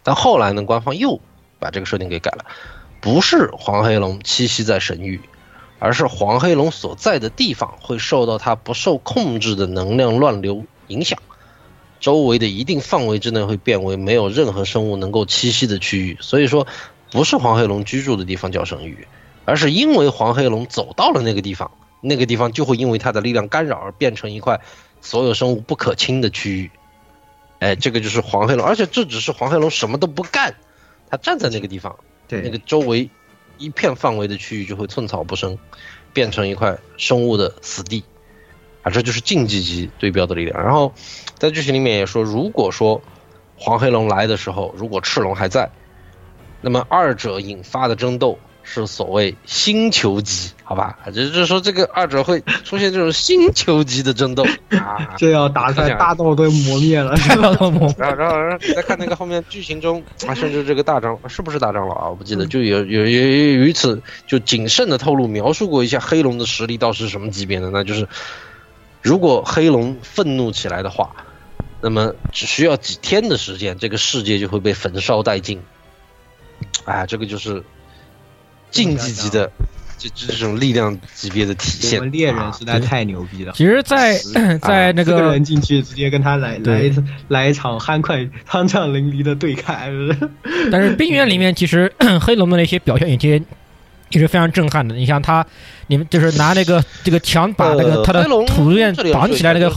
但后来呢，官方又把这个设定给改了，不是黄黑龙栖息在神域，而是黄黑龙所在的地方会受到它不受控制的能量乱流影响，周围的一定范围之内会变为没有任何生物能够栖息的区域。所以说，不是黄黑龙居住的地方叫神域，而是因为黄黑龙走到了那个地方，那个地方就会因为它的力量干扰而变成一块所有生物不可侵的区域。哎，这个就是黄黑龙，而且这只是黄黑龙什么都不干，它站在那个地方，对，那个周围一片范围的区域就会寸草不生，变成一块生物的死地，啊，这就是竞技级对标的力量。然后在剧情里面也说，如果说黄黑龙来的时候，如果赤龙还在，那么二者引发的争斗。是所谓星球级，好吧？就就是说，这个二者会出现这种星球级的争斗 啊！这要打开大道都磨灭了，大道磨。然后，然后，然后再看那个后面剧情中啊，甚至这个大长是不是大长老啊？我不记得，就有有有有一次就谨慎的透露描述过一下黑龙的实力到是什么级别的，那就是如果黑龙愤怒起来的话，那么只需要几天的时间，这个世界就会被焚烧殆尽。哎，这个就是。竞技级的，这这种力量级别的体现。猎人实在太牛逼了。其实，在在那个人进去，直接跟他来来来一场酣快酣畅淋漓的对砍。但是冰原里面，其实 黑龙的那些表现也其实也是非常震撼的。你像他，你们就是拿那个这个墙把那个他的土面绑起来，那个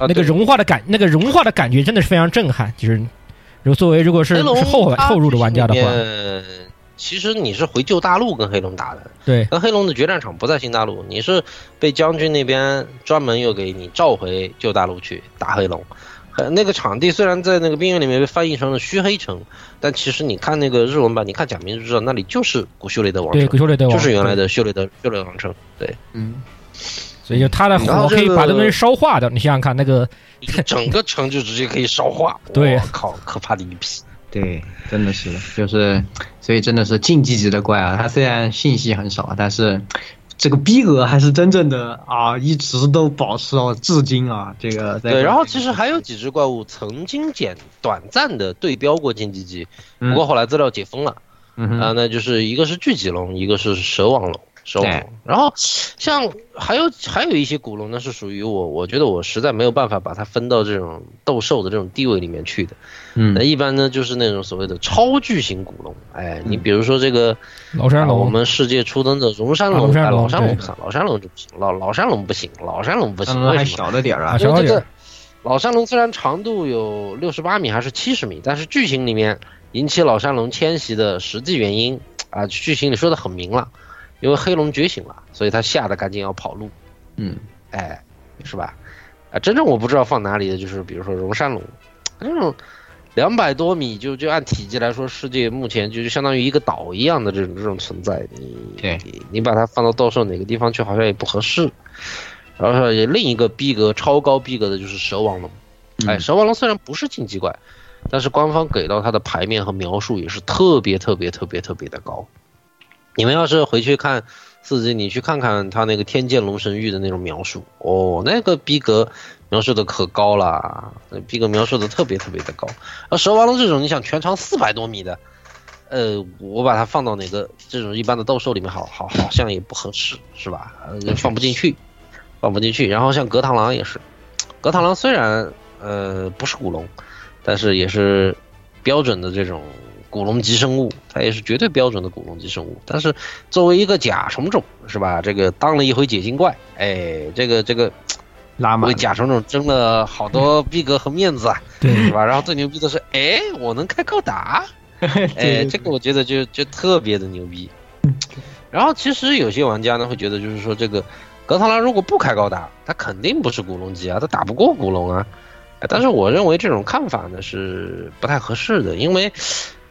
那个融化的感，那个融化的感觉真的是非常震撼。就是如作为如果是是后后入的玩家的话。其实你是回旧大陆跟黑龙打的，对，跟黑龙的决战场不在新大陆，你是被将军那边专门又给你召回旧大陆去打黑龙。那个场地虽然在那个边缘里面被翻译成了虚黑城，但其实你看那个日文版，你看假名就知道那里就是古修雷的王城，对，古修雷德王就是原来的修雷的修雷王城，对，嗯，所以就他的火可以把这东西烧化掉，你想想看，那个整个城就直接可以烧化，对，靠，可怕的一批。对，真的是，就是，所以真的是竞技级的怪啊！它虽然信息很少，但是这个逼格还是真正的啊，一直都保持到至今啊。这个对，然后其实还有几只怪物曾经简短暂的对标过竞技级，不过后来资料解封了，啊，那就是一个是巨脊龙，一个是蛇王龙。收，然后像还有还有一些古龙呢，是属于我，我觉得我实在没有办法把它分到这种斗兽的这种地位里面去的。嗯，那一般呢就是那种所谓的超巨型古龙，哎，你比如说这个老山龙，我们世界初登的龙山龙，老山龙不行，老山龙就不行，老老山龙不行，老山龙不行，为什么？小的点啊，小点。老山龙虽然长度有六十八米还是七十米，但是剧情里面引起老山龙迁徙的实际原因啊，剧情里说的很明了。因为黑龙觉醒了，所以他吓得赶紧要跑路。嗯，哎，是吧？啊，真正我不知道放哪里的，就是比如说龙山龙，这种两百多米，就就按体积来说，世界目前就是相当于一个岛一样的这种这种存在。你你你把它放到到时候哪个地方去，好像也不合适。然后另一个逼格超高逼格的就是蛇王龙。哎，蛇王龙虽然不是竞技怪，但是官方给到它的牌面和描述也是特别特别特别特别的高。你们要是回去看四级，你去看看他那个天剑龙神域的那种描述哦，那个逼格描述的可高了，逼格描述的特别特别的高。而蛇王龙这种，你想全长四百多米的，呃，我把它放到哪个这种一般的斗兽里面，好好好像也不合适，是吧？放不进去，放不进去。然后像格螳螂也是，格螳螂虽然呃不是古龙，但是也是标准的这种。古龙级生物，它也是绝对标准的古龙级生物。但是作为一个甲虫种，是吧？这个当了一回解禁怪，哎，这个这个 拉满为甲虫种争了好多逼格和面子啊，对是吧？然后最牛逼的是，哎，我能开高达，哎，这个我觉得就就特别的牛逼。然后其实有些玩家呢会觉得，就是说这个格螳螂如果不开高达，它肯定不是古龙级啊，它打不过古龙啊。哎但是我认为这种看法呢是不太合适的，因为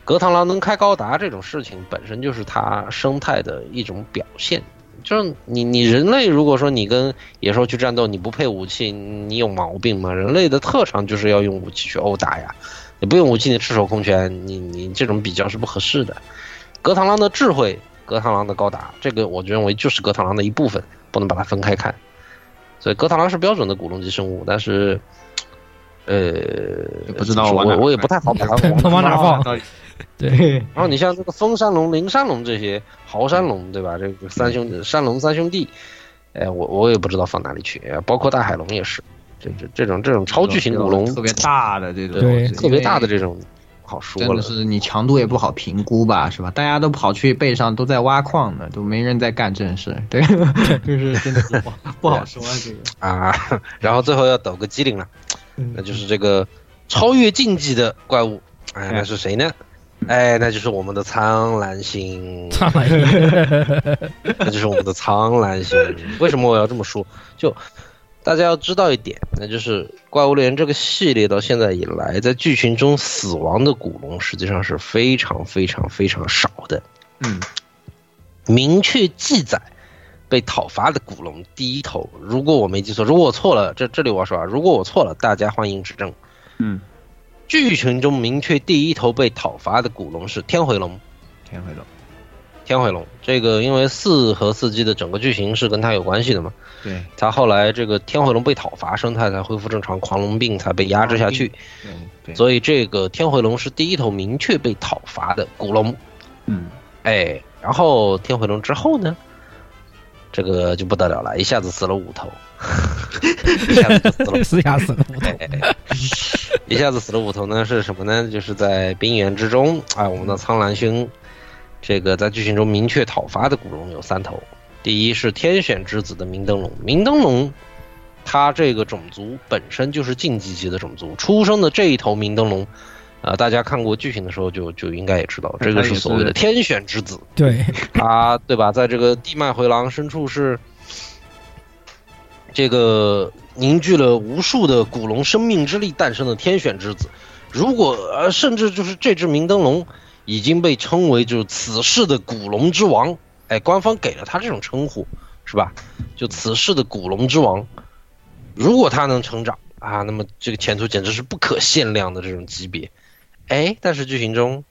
格螳螂能开高达这种事情本身就是它生态的一种表现。就是你你人类如果说你跟野兽去战斗，你不配武器，你有毛病吗？人类的特长就是要用武器去殴打呀，你不用武器你赤手空拳，你你这种比较是不合适的。格螳螂的智慧，格螳螂的高达，这个我认为就是格螳螂的一部分，不能把它分开看。所以格螳螂是标准的古龙级生物，但是，呃，不知道我我也不太好把它不往哪放 对，然后你像这个风山龙、灵山龙这些豪山龙，对吧？这个三兄山龙三兄弟，哎，我我也不知道放哪里去，哎包括大海龙也是，这这这种这种超巨型古龙，特别大的这种，对特别大的这种，好说了真的。是你强度也不好评估吧，是吧？大家都跑去背上都在挖矿呢，都没人在干正事，对，就是真的不好不好说这个。啊，然后最后要抖个机灵了，那就是这个超越禁忌的怪物，哎，那是谁呢？哎，那就是我们的苍蓝星，苍蓝星那就是我们的苍蓝星。为什么我要这么说？就大家要知道一点，那就是怪物猎人这个系列到现在以来，在剧情中死亡的古龙实际上是非常非常非常少的。嗯，明确记载被讨伐的古龙第一头，如果我没记错，如果我错了，这这里我要说啊，如果我错了，大家欢迎指正。嗯，剧情中明确第一头被讨伐的古龙是天回龙。天回龙，天回龙这个，因为四和四季的整个剧情是跟它有关系的嘛，对它后来这个天回龙被讨伐，生态才恢复正常，狂龙病才被压制下去，对对，所以这个天回龙是第一头明确被讨伐的古龙。嗯，哎，然后天回龙之后呢，这个就不得了了，一下子死了五头，一下子就死了死呀死了，哎 一下子死了五头呢，是什么呢？就是在冰原之中啊，我们的苍兰兄，这个在剧情中明确讨伐的古龙有三头。第一是天选之子的明灯笼，明灯笼，它这个种族本身就是竞技级的种族，出生的这一头明灯笼，啊、大家看过剧情的时候就就应该也知道，这个是所谓的天选之子。对，他对吧？在这个地脉回廊深处是这个凝聚了无数的古龙生命之力诞生的天选之子。如果呃，甚至就是这只明灯笼已经被称为就是此世的古龙之王，哎，官方给了他这种称呼，是吧？就此世的古龙之王。如果他能成长啊，那么这个前途简直是不可限量的这种级别。哎，但是剧情中，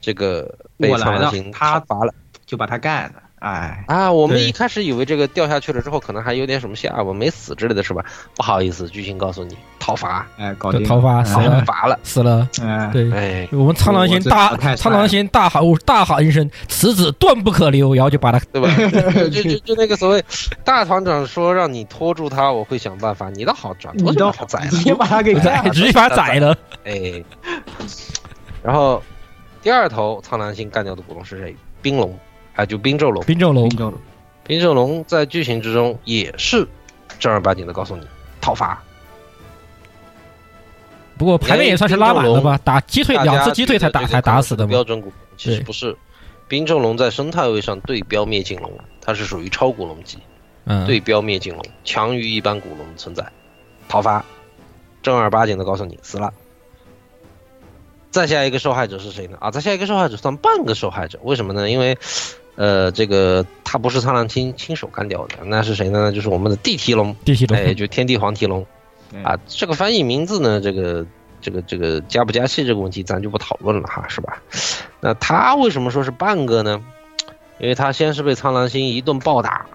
这个被我来了苍蓝星他罚了。就把他干了，哎，啊，我们一开始以为这个掉下去了之后，可能还有点什么下我，没死之类的是吧？不好意思，剧情告诉你，讨伐，哎，搞讨伐死了伐了。死了，哎，对。哎，我们苍狼星大苍狼星大喊大喊一声：“此子断不可留！”然后就把他对吧？就就就那个所谓大团长说让你拖住他，我会想办法。你倒好，转头就把他宰了。直接把他给宰了，直接把他宰了。哎，然后第二头苍狼星干掉的古龙是谁？冰龙，啊，就冰咒龙。冰咒龙冰，咒龙冰咒龙在剧情之中也是正儿八经的告诉你讨伐。不过排位也算是拉满了吧？打击退两次击退才打才打死的嘛。标准古龙其实不是，冰咒龙在生态位上对标灭尽龙，它是属于超古龙级，嗯，对标灭尽龙，强于一般古龙的存在。讨伐，正儿八经的告诉你死了。再下一个受害者是谁呢？啊，再下一个受害者算半个受害者，为什么呢？因为，呃，这个他不是苍狼亲亲手干掉的，那是谁呢？就是我们的地蹄龙，地提龙，哎，就天地黄蹄龙。啊，这个翻译名字呢，这个这个这个加不加戏这个问题，咱就不讨论了哈，是吧？那他为什么说是半个呢？因为他先是被苍狼星一顿暴打，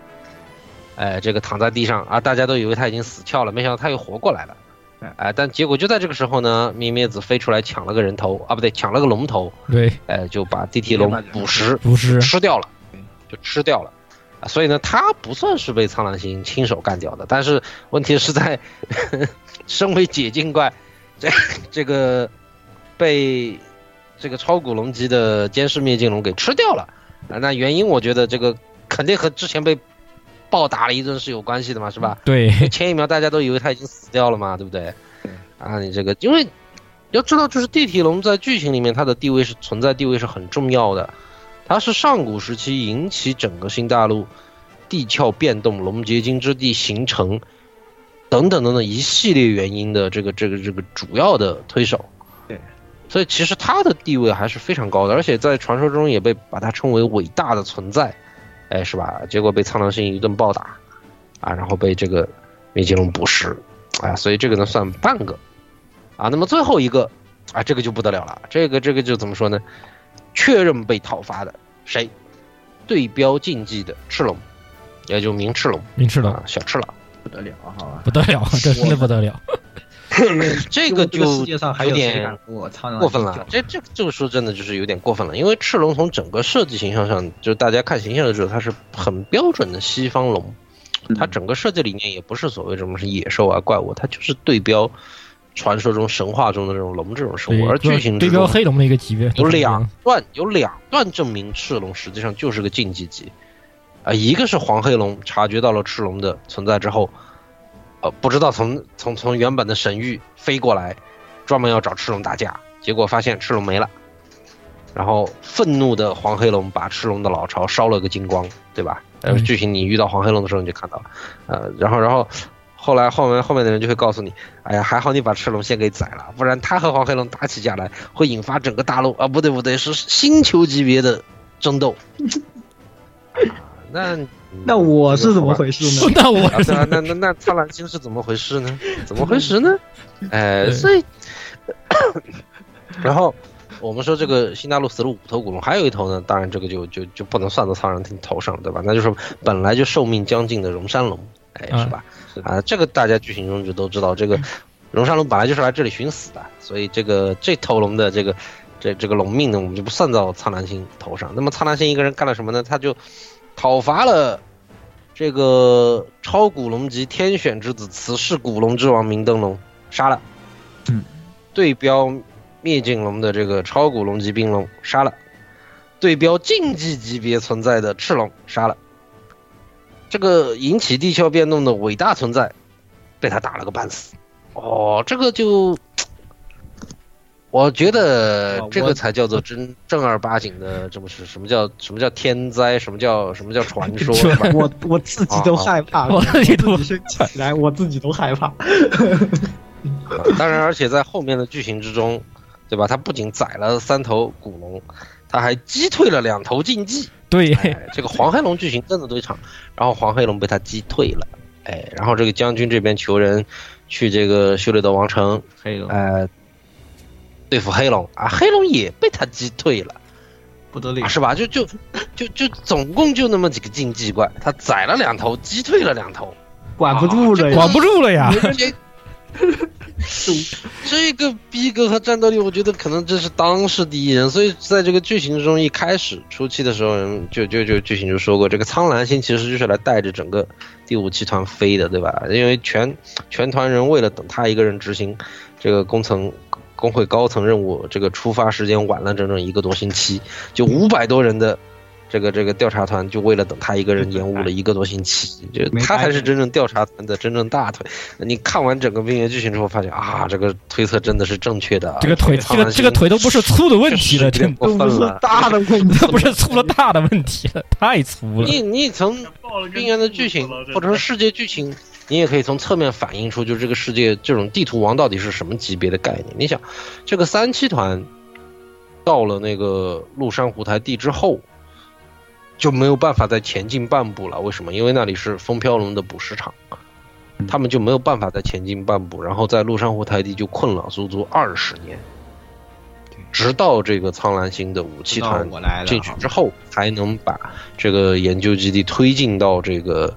哎，这个躺在地上啊，大家都以为他已经死翘了，没想到他又活过来了。哎，但结果就在这个时候呢，灭灭子飞出来抢了个人头啊，不对，抢了个龙头，对，哎，就把地铁龙捕食捕食吃掉了，就吃掉了。啊，所以呢，他不算是被苍狼星亲手干掉的，但是问题是在 身为解禁怪，这这个被这个超古龙级的监视灭尽龙给吃掉了啊。那原因我觉得这个肯定和之前被暴打了一顿是有关系的嘛，是吧？对，前一秒大家都以为他已经死掉了嘛，对不对？啊，你这个因为要知道，就是地体龙在剧情里面它的地位是存在地位是很重要的，它是上古时期引起整个新大陆地壳变动、龙结晶之地形成等等等等一系列原因的这个这个这个主要的推手。对，所以其实它的地位还是非常高的，而且在传说中也被把它称为伟大的存在，哎，是吧？结果被苍狼星一顿暴打，啊，然后被这个美金龙捕食，啊，所以这个呢算半个，啊，那么最后一个，啊，这个就不得了了，这个这个就怎么说呢？确认被讨伐的谁？对标竞技的赤龙，也就明赤龙，明赤龙啊，小赤狼，不得了，好吧？不得了，这真的不得了。这个就世界上还有谁点我苍狼过分了，这这这个说真的就是有点过分了，因为赤龙从整个设计形象上，就是大家看形象的时候，它是很标准的西方龙，它整个设计理念也不是所谓什么是野兽啊怪物，它就是对标传说中神话中的这种龙这种生物，而巨型对标黑龙的一个级别，有两段有两段证明赤龙实际上就是个竞技级，啊、一个是黄黑龙察觉到了赤龙的存在之后，呃，不知道从从从原本的神域飞过来，专门要找赤龙打架，结果发现赤龙没了，然后愤怒的黄黑龙把赤龙的老巢烧了个精光，对吧？呃，嗯剧情你遇到黄黑龙的时候你就看到了，呃，然后然后。后来后面后面的人就会告诉你，哎呀，还好你把赤龙先给宰了，不然他和黄黑龙打起架来，会引发整个大陆啊，不对不对，是星球级别的争斗。啊 那那我是怎么回事呢？那我啊，对啊，那那那苍兰星是怎么回事呢？怎么回事呢？哎，所以，然后我们说这个新大陆死了五头古龙，还有一头呢，当然这个就就就不能算到苍兰星头上，对吧？那就是本来就寿命将近的荣山龙，哎，是吧？啊，这个大家剧情中就都知道，这个荣山龙本来就是来这里寻死的，所以这个这头龙的这个这这个龙命呢，我们就不算到苍兰星头上。那么苍兰星一个人干了什么呢？他就讨伐了这个超古龙级天选之子慈氏古龙之王明灯龙，杀了。嗯，对标灭尽龙的这个超古龙级冰龙杀了，对标竞技级别存在的赤龙杀了。这个引起地壳变动的伟大存在，被他打了个半死。哦，这个就，我觉得这个才叫做真正儿八经的，这不是什么叫什么叫天灾，什么叫什么叫传 说，我我自己都害怕，我自己都起来，我自己都害怕。当然，而且在后面的剧情之中，对吧？他不仅宰了三头古龙，他还击退了两头禁忌。对，哎，这个黄黑龙剧情真的对场，然后黄黑龙被他击退了，哎，然后这个将军这边求人去这个修理德王城，黑龙呃，对付黑龙啊，黑龙也被他击退了，不得了啊，，是吧？就就就就总共就那么几个竞技怪，他宰了两头，击退了两头，管不住了，管不住了呀！这 这个逼格和战斗力，我觉得可能这是当世第一人。所以在这个剧情中，一开始初期的时候，人就就就剧情就说过，这个苍蓝星其实就是来带着整个第五集团飞的，对吧？因为全全团人为了等他一个人执行这个工层工会高层任务，这个出发时间晚了整整一个多星期，就五百多人的。这个这个调查团就为了等他一个人延误了一个多星期，就他才是真正调查团的真正大腿。你看完整个冰原剧情之后，发现啊，这个推测真的是正确的啊。这个腿，这个这个腿都不是粗的问题了，这确实有点过分了。大的问题这 不是粗了大的问题了，太粗了。你你从冰原的剧情或者说世界剧情，你也可以从侧面反映出，就是这个世界这种地图王到底是什么级别的概念。你想，这个三七团到了那个麓山湖台地之后，就没有办法再前进半步了。为什么？因为那里是风飘龙的捕食场，他们就没有办法再前进半步，然后在麓山湖台地就困了足足二十年。直到这个苍蓝星的武器团进去之后，才能把这个研究基地推进到这个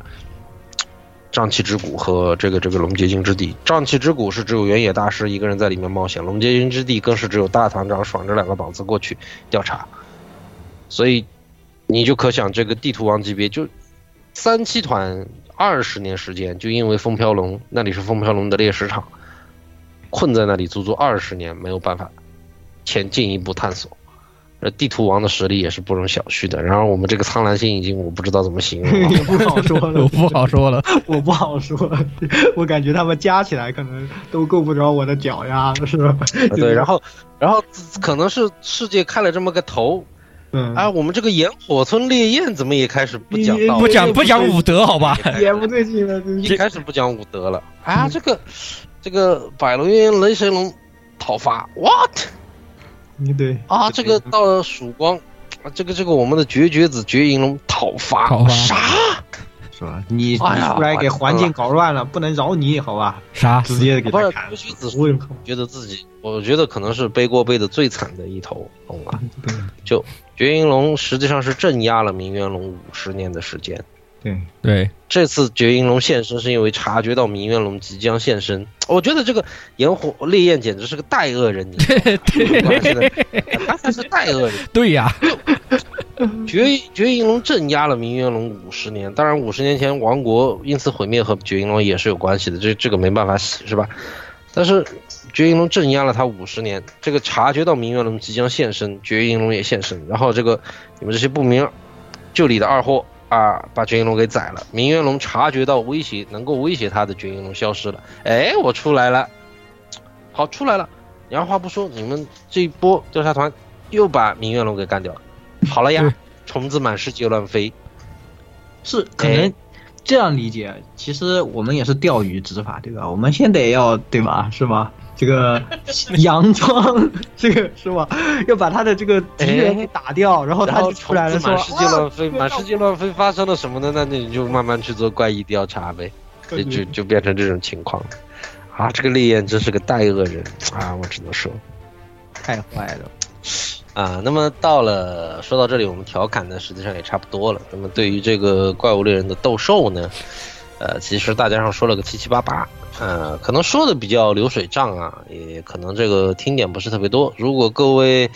瘴气之谷和这个这个龙结晶之地。瘴气之谷是只有原野大师一个人在里面冒险，龙结晶之地更是只有大团长爽这两个膀子过去调查。所以你就可想，这个地图王级别就三七团二十年时间，就因为风飘龙那里是风飘龙的猎食场，困在那里足足二十年，没有办法前进一步探索。呃，地图王的实力也是不容小觑的。然而，我们这个苍蓝星已经我不知道怎么形容也了。不好说了，我不好说了，我不好说，我感觉他们加起来可能都够不着我的脚呀，是吧？对，然后，然后可能是世界开了这么个头，嗯，啊，我们这个炎火村烈焰怎么也开始不讲道理，不讲不讲武德，好吧？也不对劲了，一开始不讲武德了。啊！这个这个百龙渊雷神龙讨伐，what？嗯对啊？这个到了曙光，啊，这个这个我们的绝绝子绝影龙讨伐讨伐啥？是吧？你出来给环境搞乱了，不能饶你，好吧？啥？直接给不是他砍绝绝子，我有靠觉得自己，我觉得可能是背锅背的最惨的一头龙了。就绝影龙实际上是镇压了明渊龙五十年的时间。对。对，这次绝银龙现身是因为察觉到明渊龙即将现身，我觉得这个炎火烈焰简直是个代恶人，他才是代恶人。对呀，绝绝银龙镇压了明渊龙五十年，当然五十年前王国因此毁灭和绝银龙也是有关系的，这这个没办法洗是吧？但是绝银龙镇压了他五十年，这个察觉到明渊龙即将现身，绝银龙也现身，然后这个你们这些不明就里的二货啊，把绝影龙给宰了。明月龙察觉到威胁，能够威胁他的绝影龙消失了，哎，我出来了，好出来了。然后话不说，你们这一波调查团又把明月龙给干掉了。好了呀，虫子满世界乱飞。是可能这样理解。其实我们也是钓鱼执法，对吧？我们先得要对吧？是吧？这个 佯装 这个是吧？要把他的这个敌人给打掉，然后他就出来了，说满世界乱飞，满世界乱飞发生了什么呢？那你就慢慢去做怪异调查呗，就就就变成这种情况了。啊，这个烈焰真是个大恶人啊！我只能说，太坏了。啊，那么到了说到这里，我们调侃的实际上也差不多了。那么对于这个怪物猎人的斗兽呢，呃，其实大家上说了个七七八八，呃，可能说的比较流水账啊，也可能这个听点不是特别多。如果各位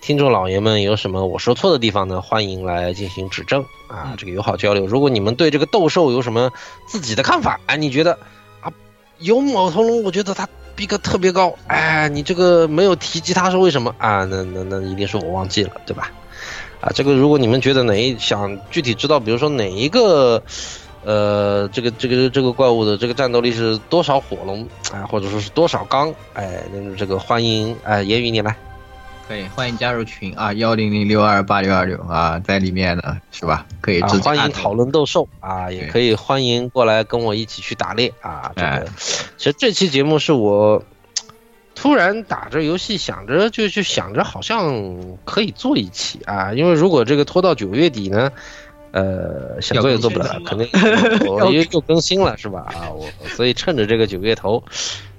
听众老爷们有什么我说错的地方呢，欢迎来进行指正啊，这个友好交流。如果你们对这个斗兽有什么自己的看法，哎，你觉得啊，有某头龙，我觉得它。逼格特别高，哎，你这个没有提及它是为什么啊？那那那一定是我忘记了，对吧？啊，这个如果你们觉得哪一想具体知道，比如说哪一个，呃，这个这个这个怪物的这个战斗力是多少火龙，啊，或者说是多少钢，哎，那个这个欢迎，哎，言语你来。可以欢迎加入群啊，幺零零六二八六二六啊，在里面呢是吧？可以直接、欢迎讨论斗兽啊，也可以欢迎过来跟我一起去打猎啊。这个，其实这期节目是我突然打着游戏想着就就想着好像可以做一期啊，因为如果这个拖到九月底呢，呃，想做也做不了，肯定 我又又更新了是吧？啊，我所以趁着这个九月头。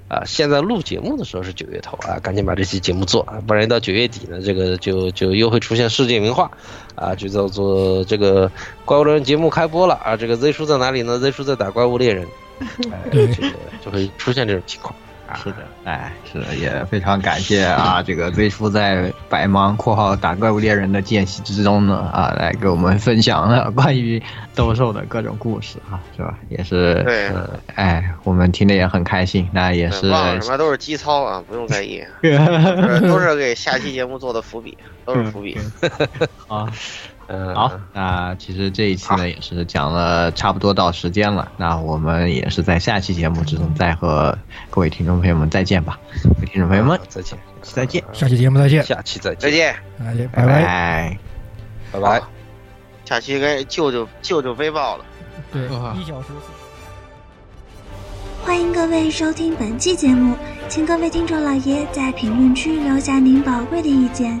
啊，现在录节目的时候是九月头啊，赶紧把这期节目做啊，不然到九月底呢，这个就就又会出现世界名画，啊，就叫做这个怪物猎人节目开播了啊，这个 Z 叔在哪里呢？Z 叔在打怪物猎人，哎，这个就会出现这种情况。是的，哎，是的，也非常感谢啊，这个最初在百忙（括号打怪物猎人）的间隙之中呢，啊，来给我们分享了关于斗兽的各种故事啊，是吧？也是，对，哎，我们听的也很开心。那也是，什么都是基操啊，不用在意，都是给下期节目做的伏笔，都是伏笔。啊。好，那其实这一期呢也是讲了差不多到时间了，那我们也是在下期节目之中再和各位听众朋友们再见吧，各位听众朋友们再见，再见，下期节目再见，下期再见，再见，再见，拜拜，拜拜，下期该舅舅舅舅飞豹了，对，一小时。欢迎各位收听本期节目，请各位听众老爷在评论区留下您宝贵的意见。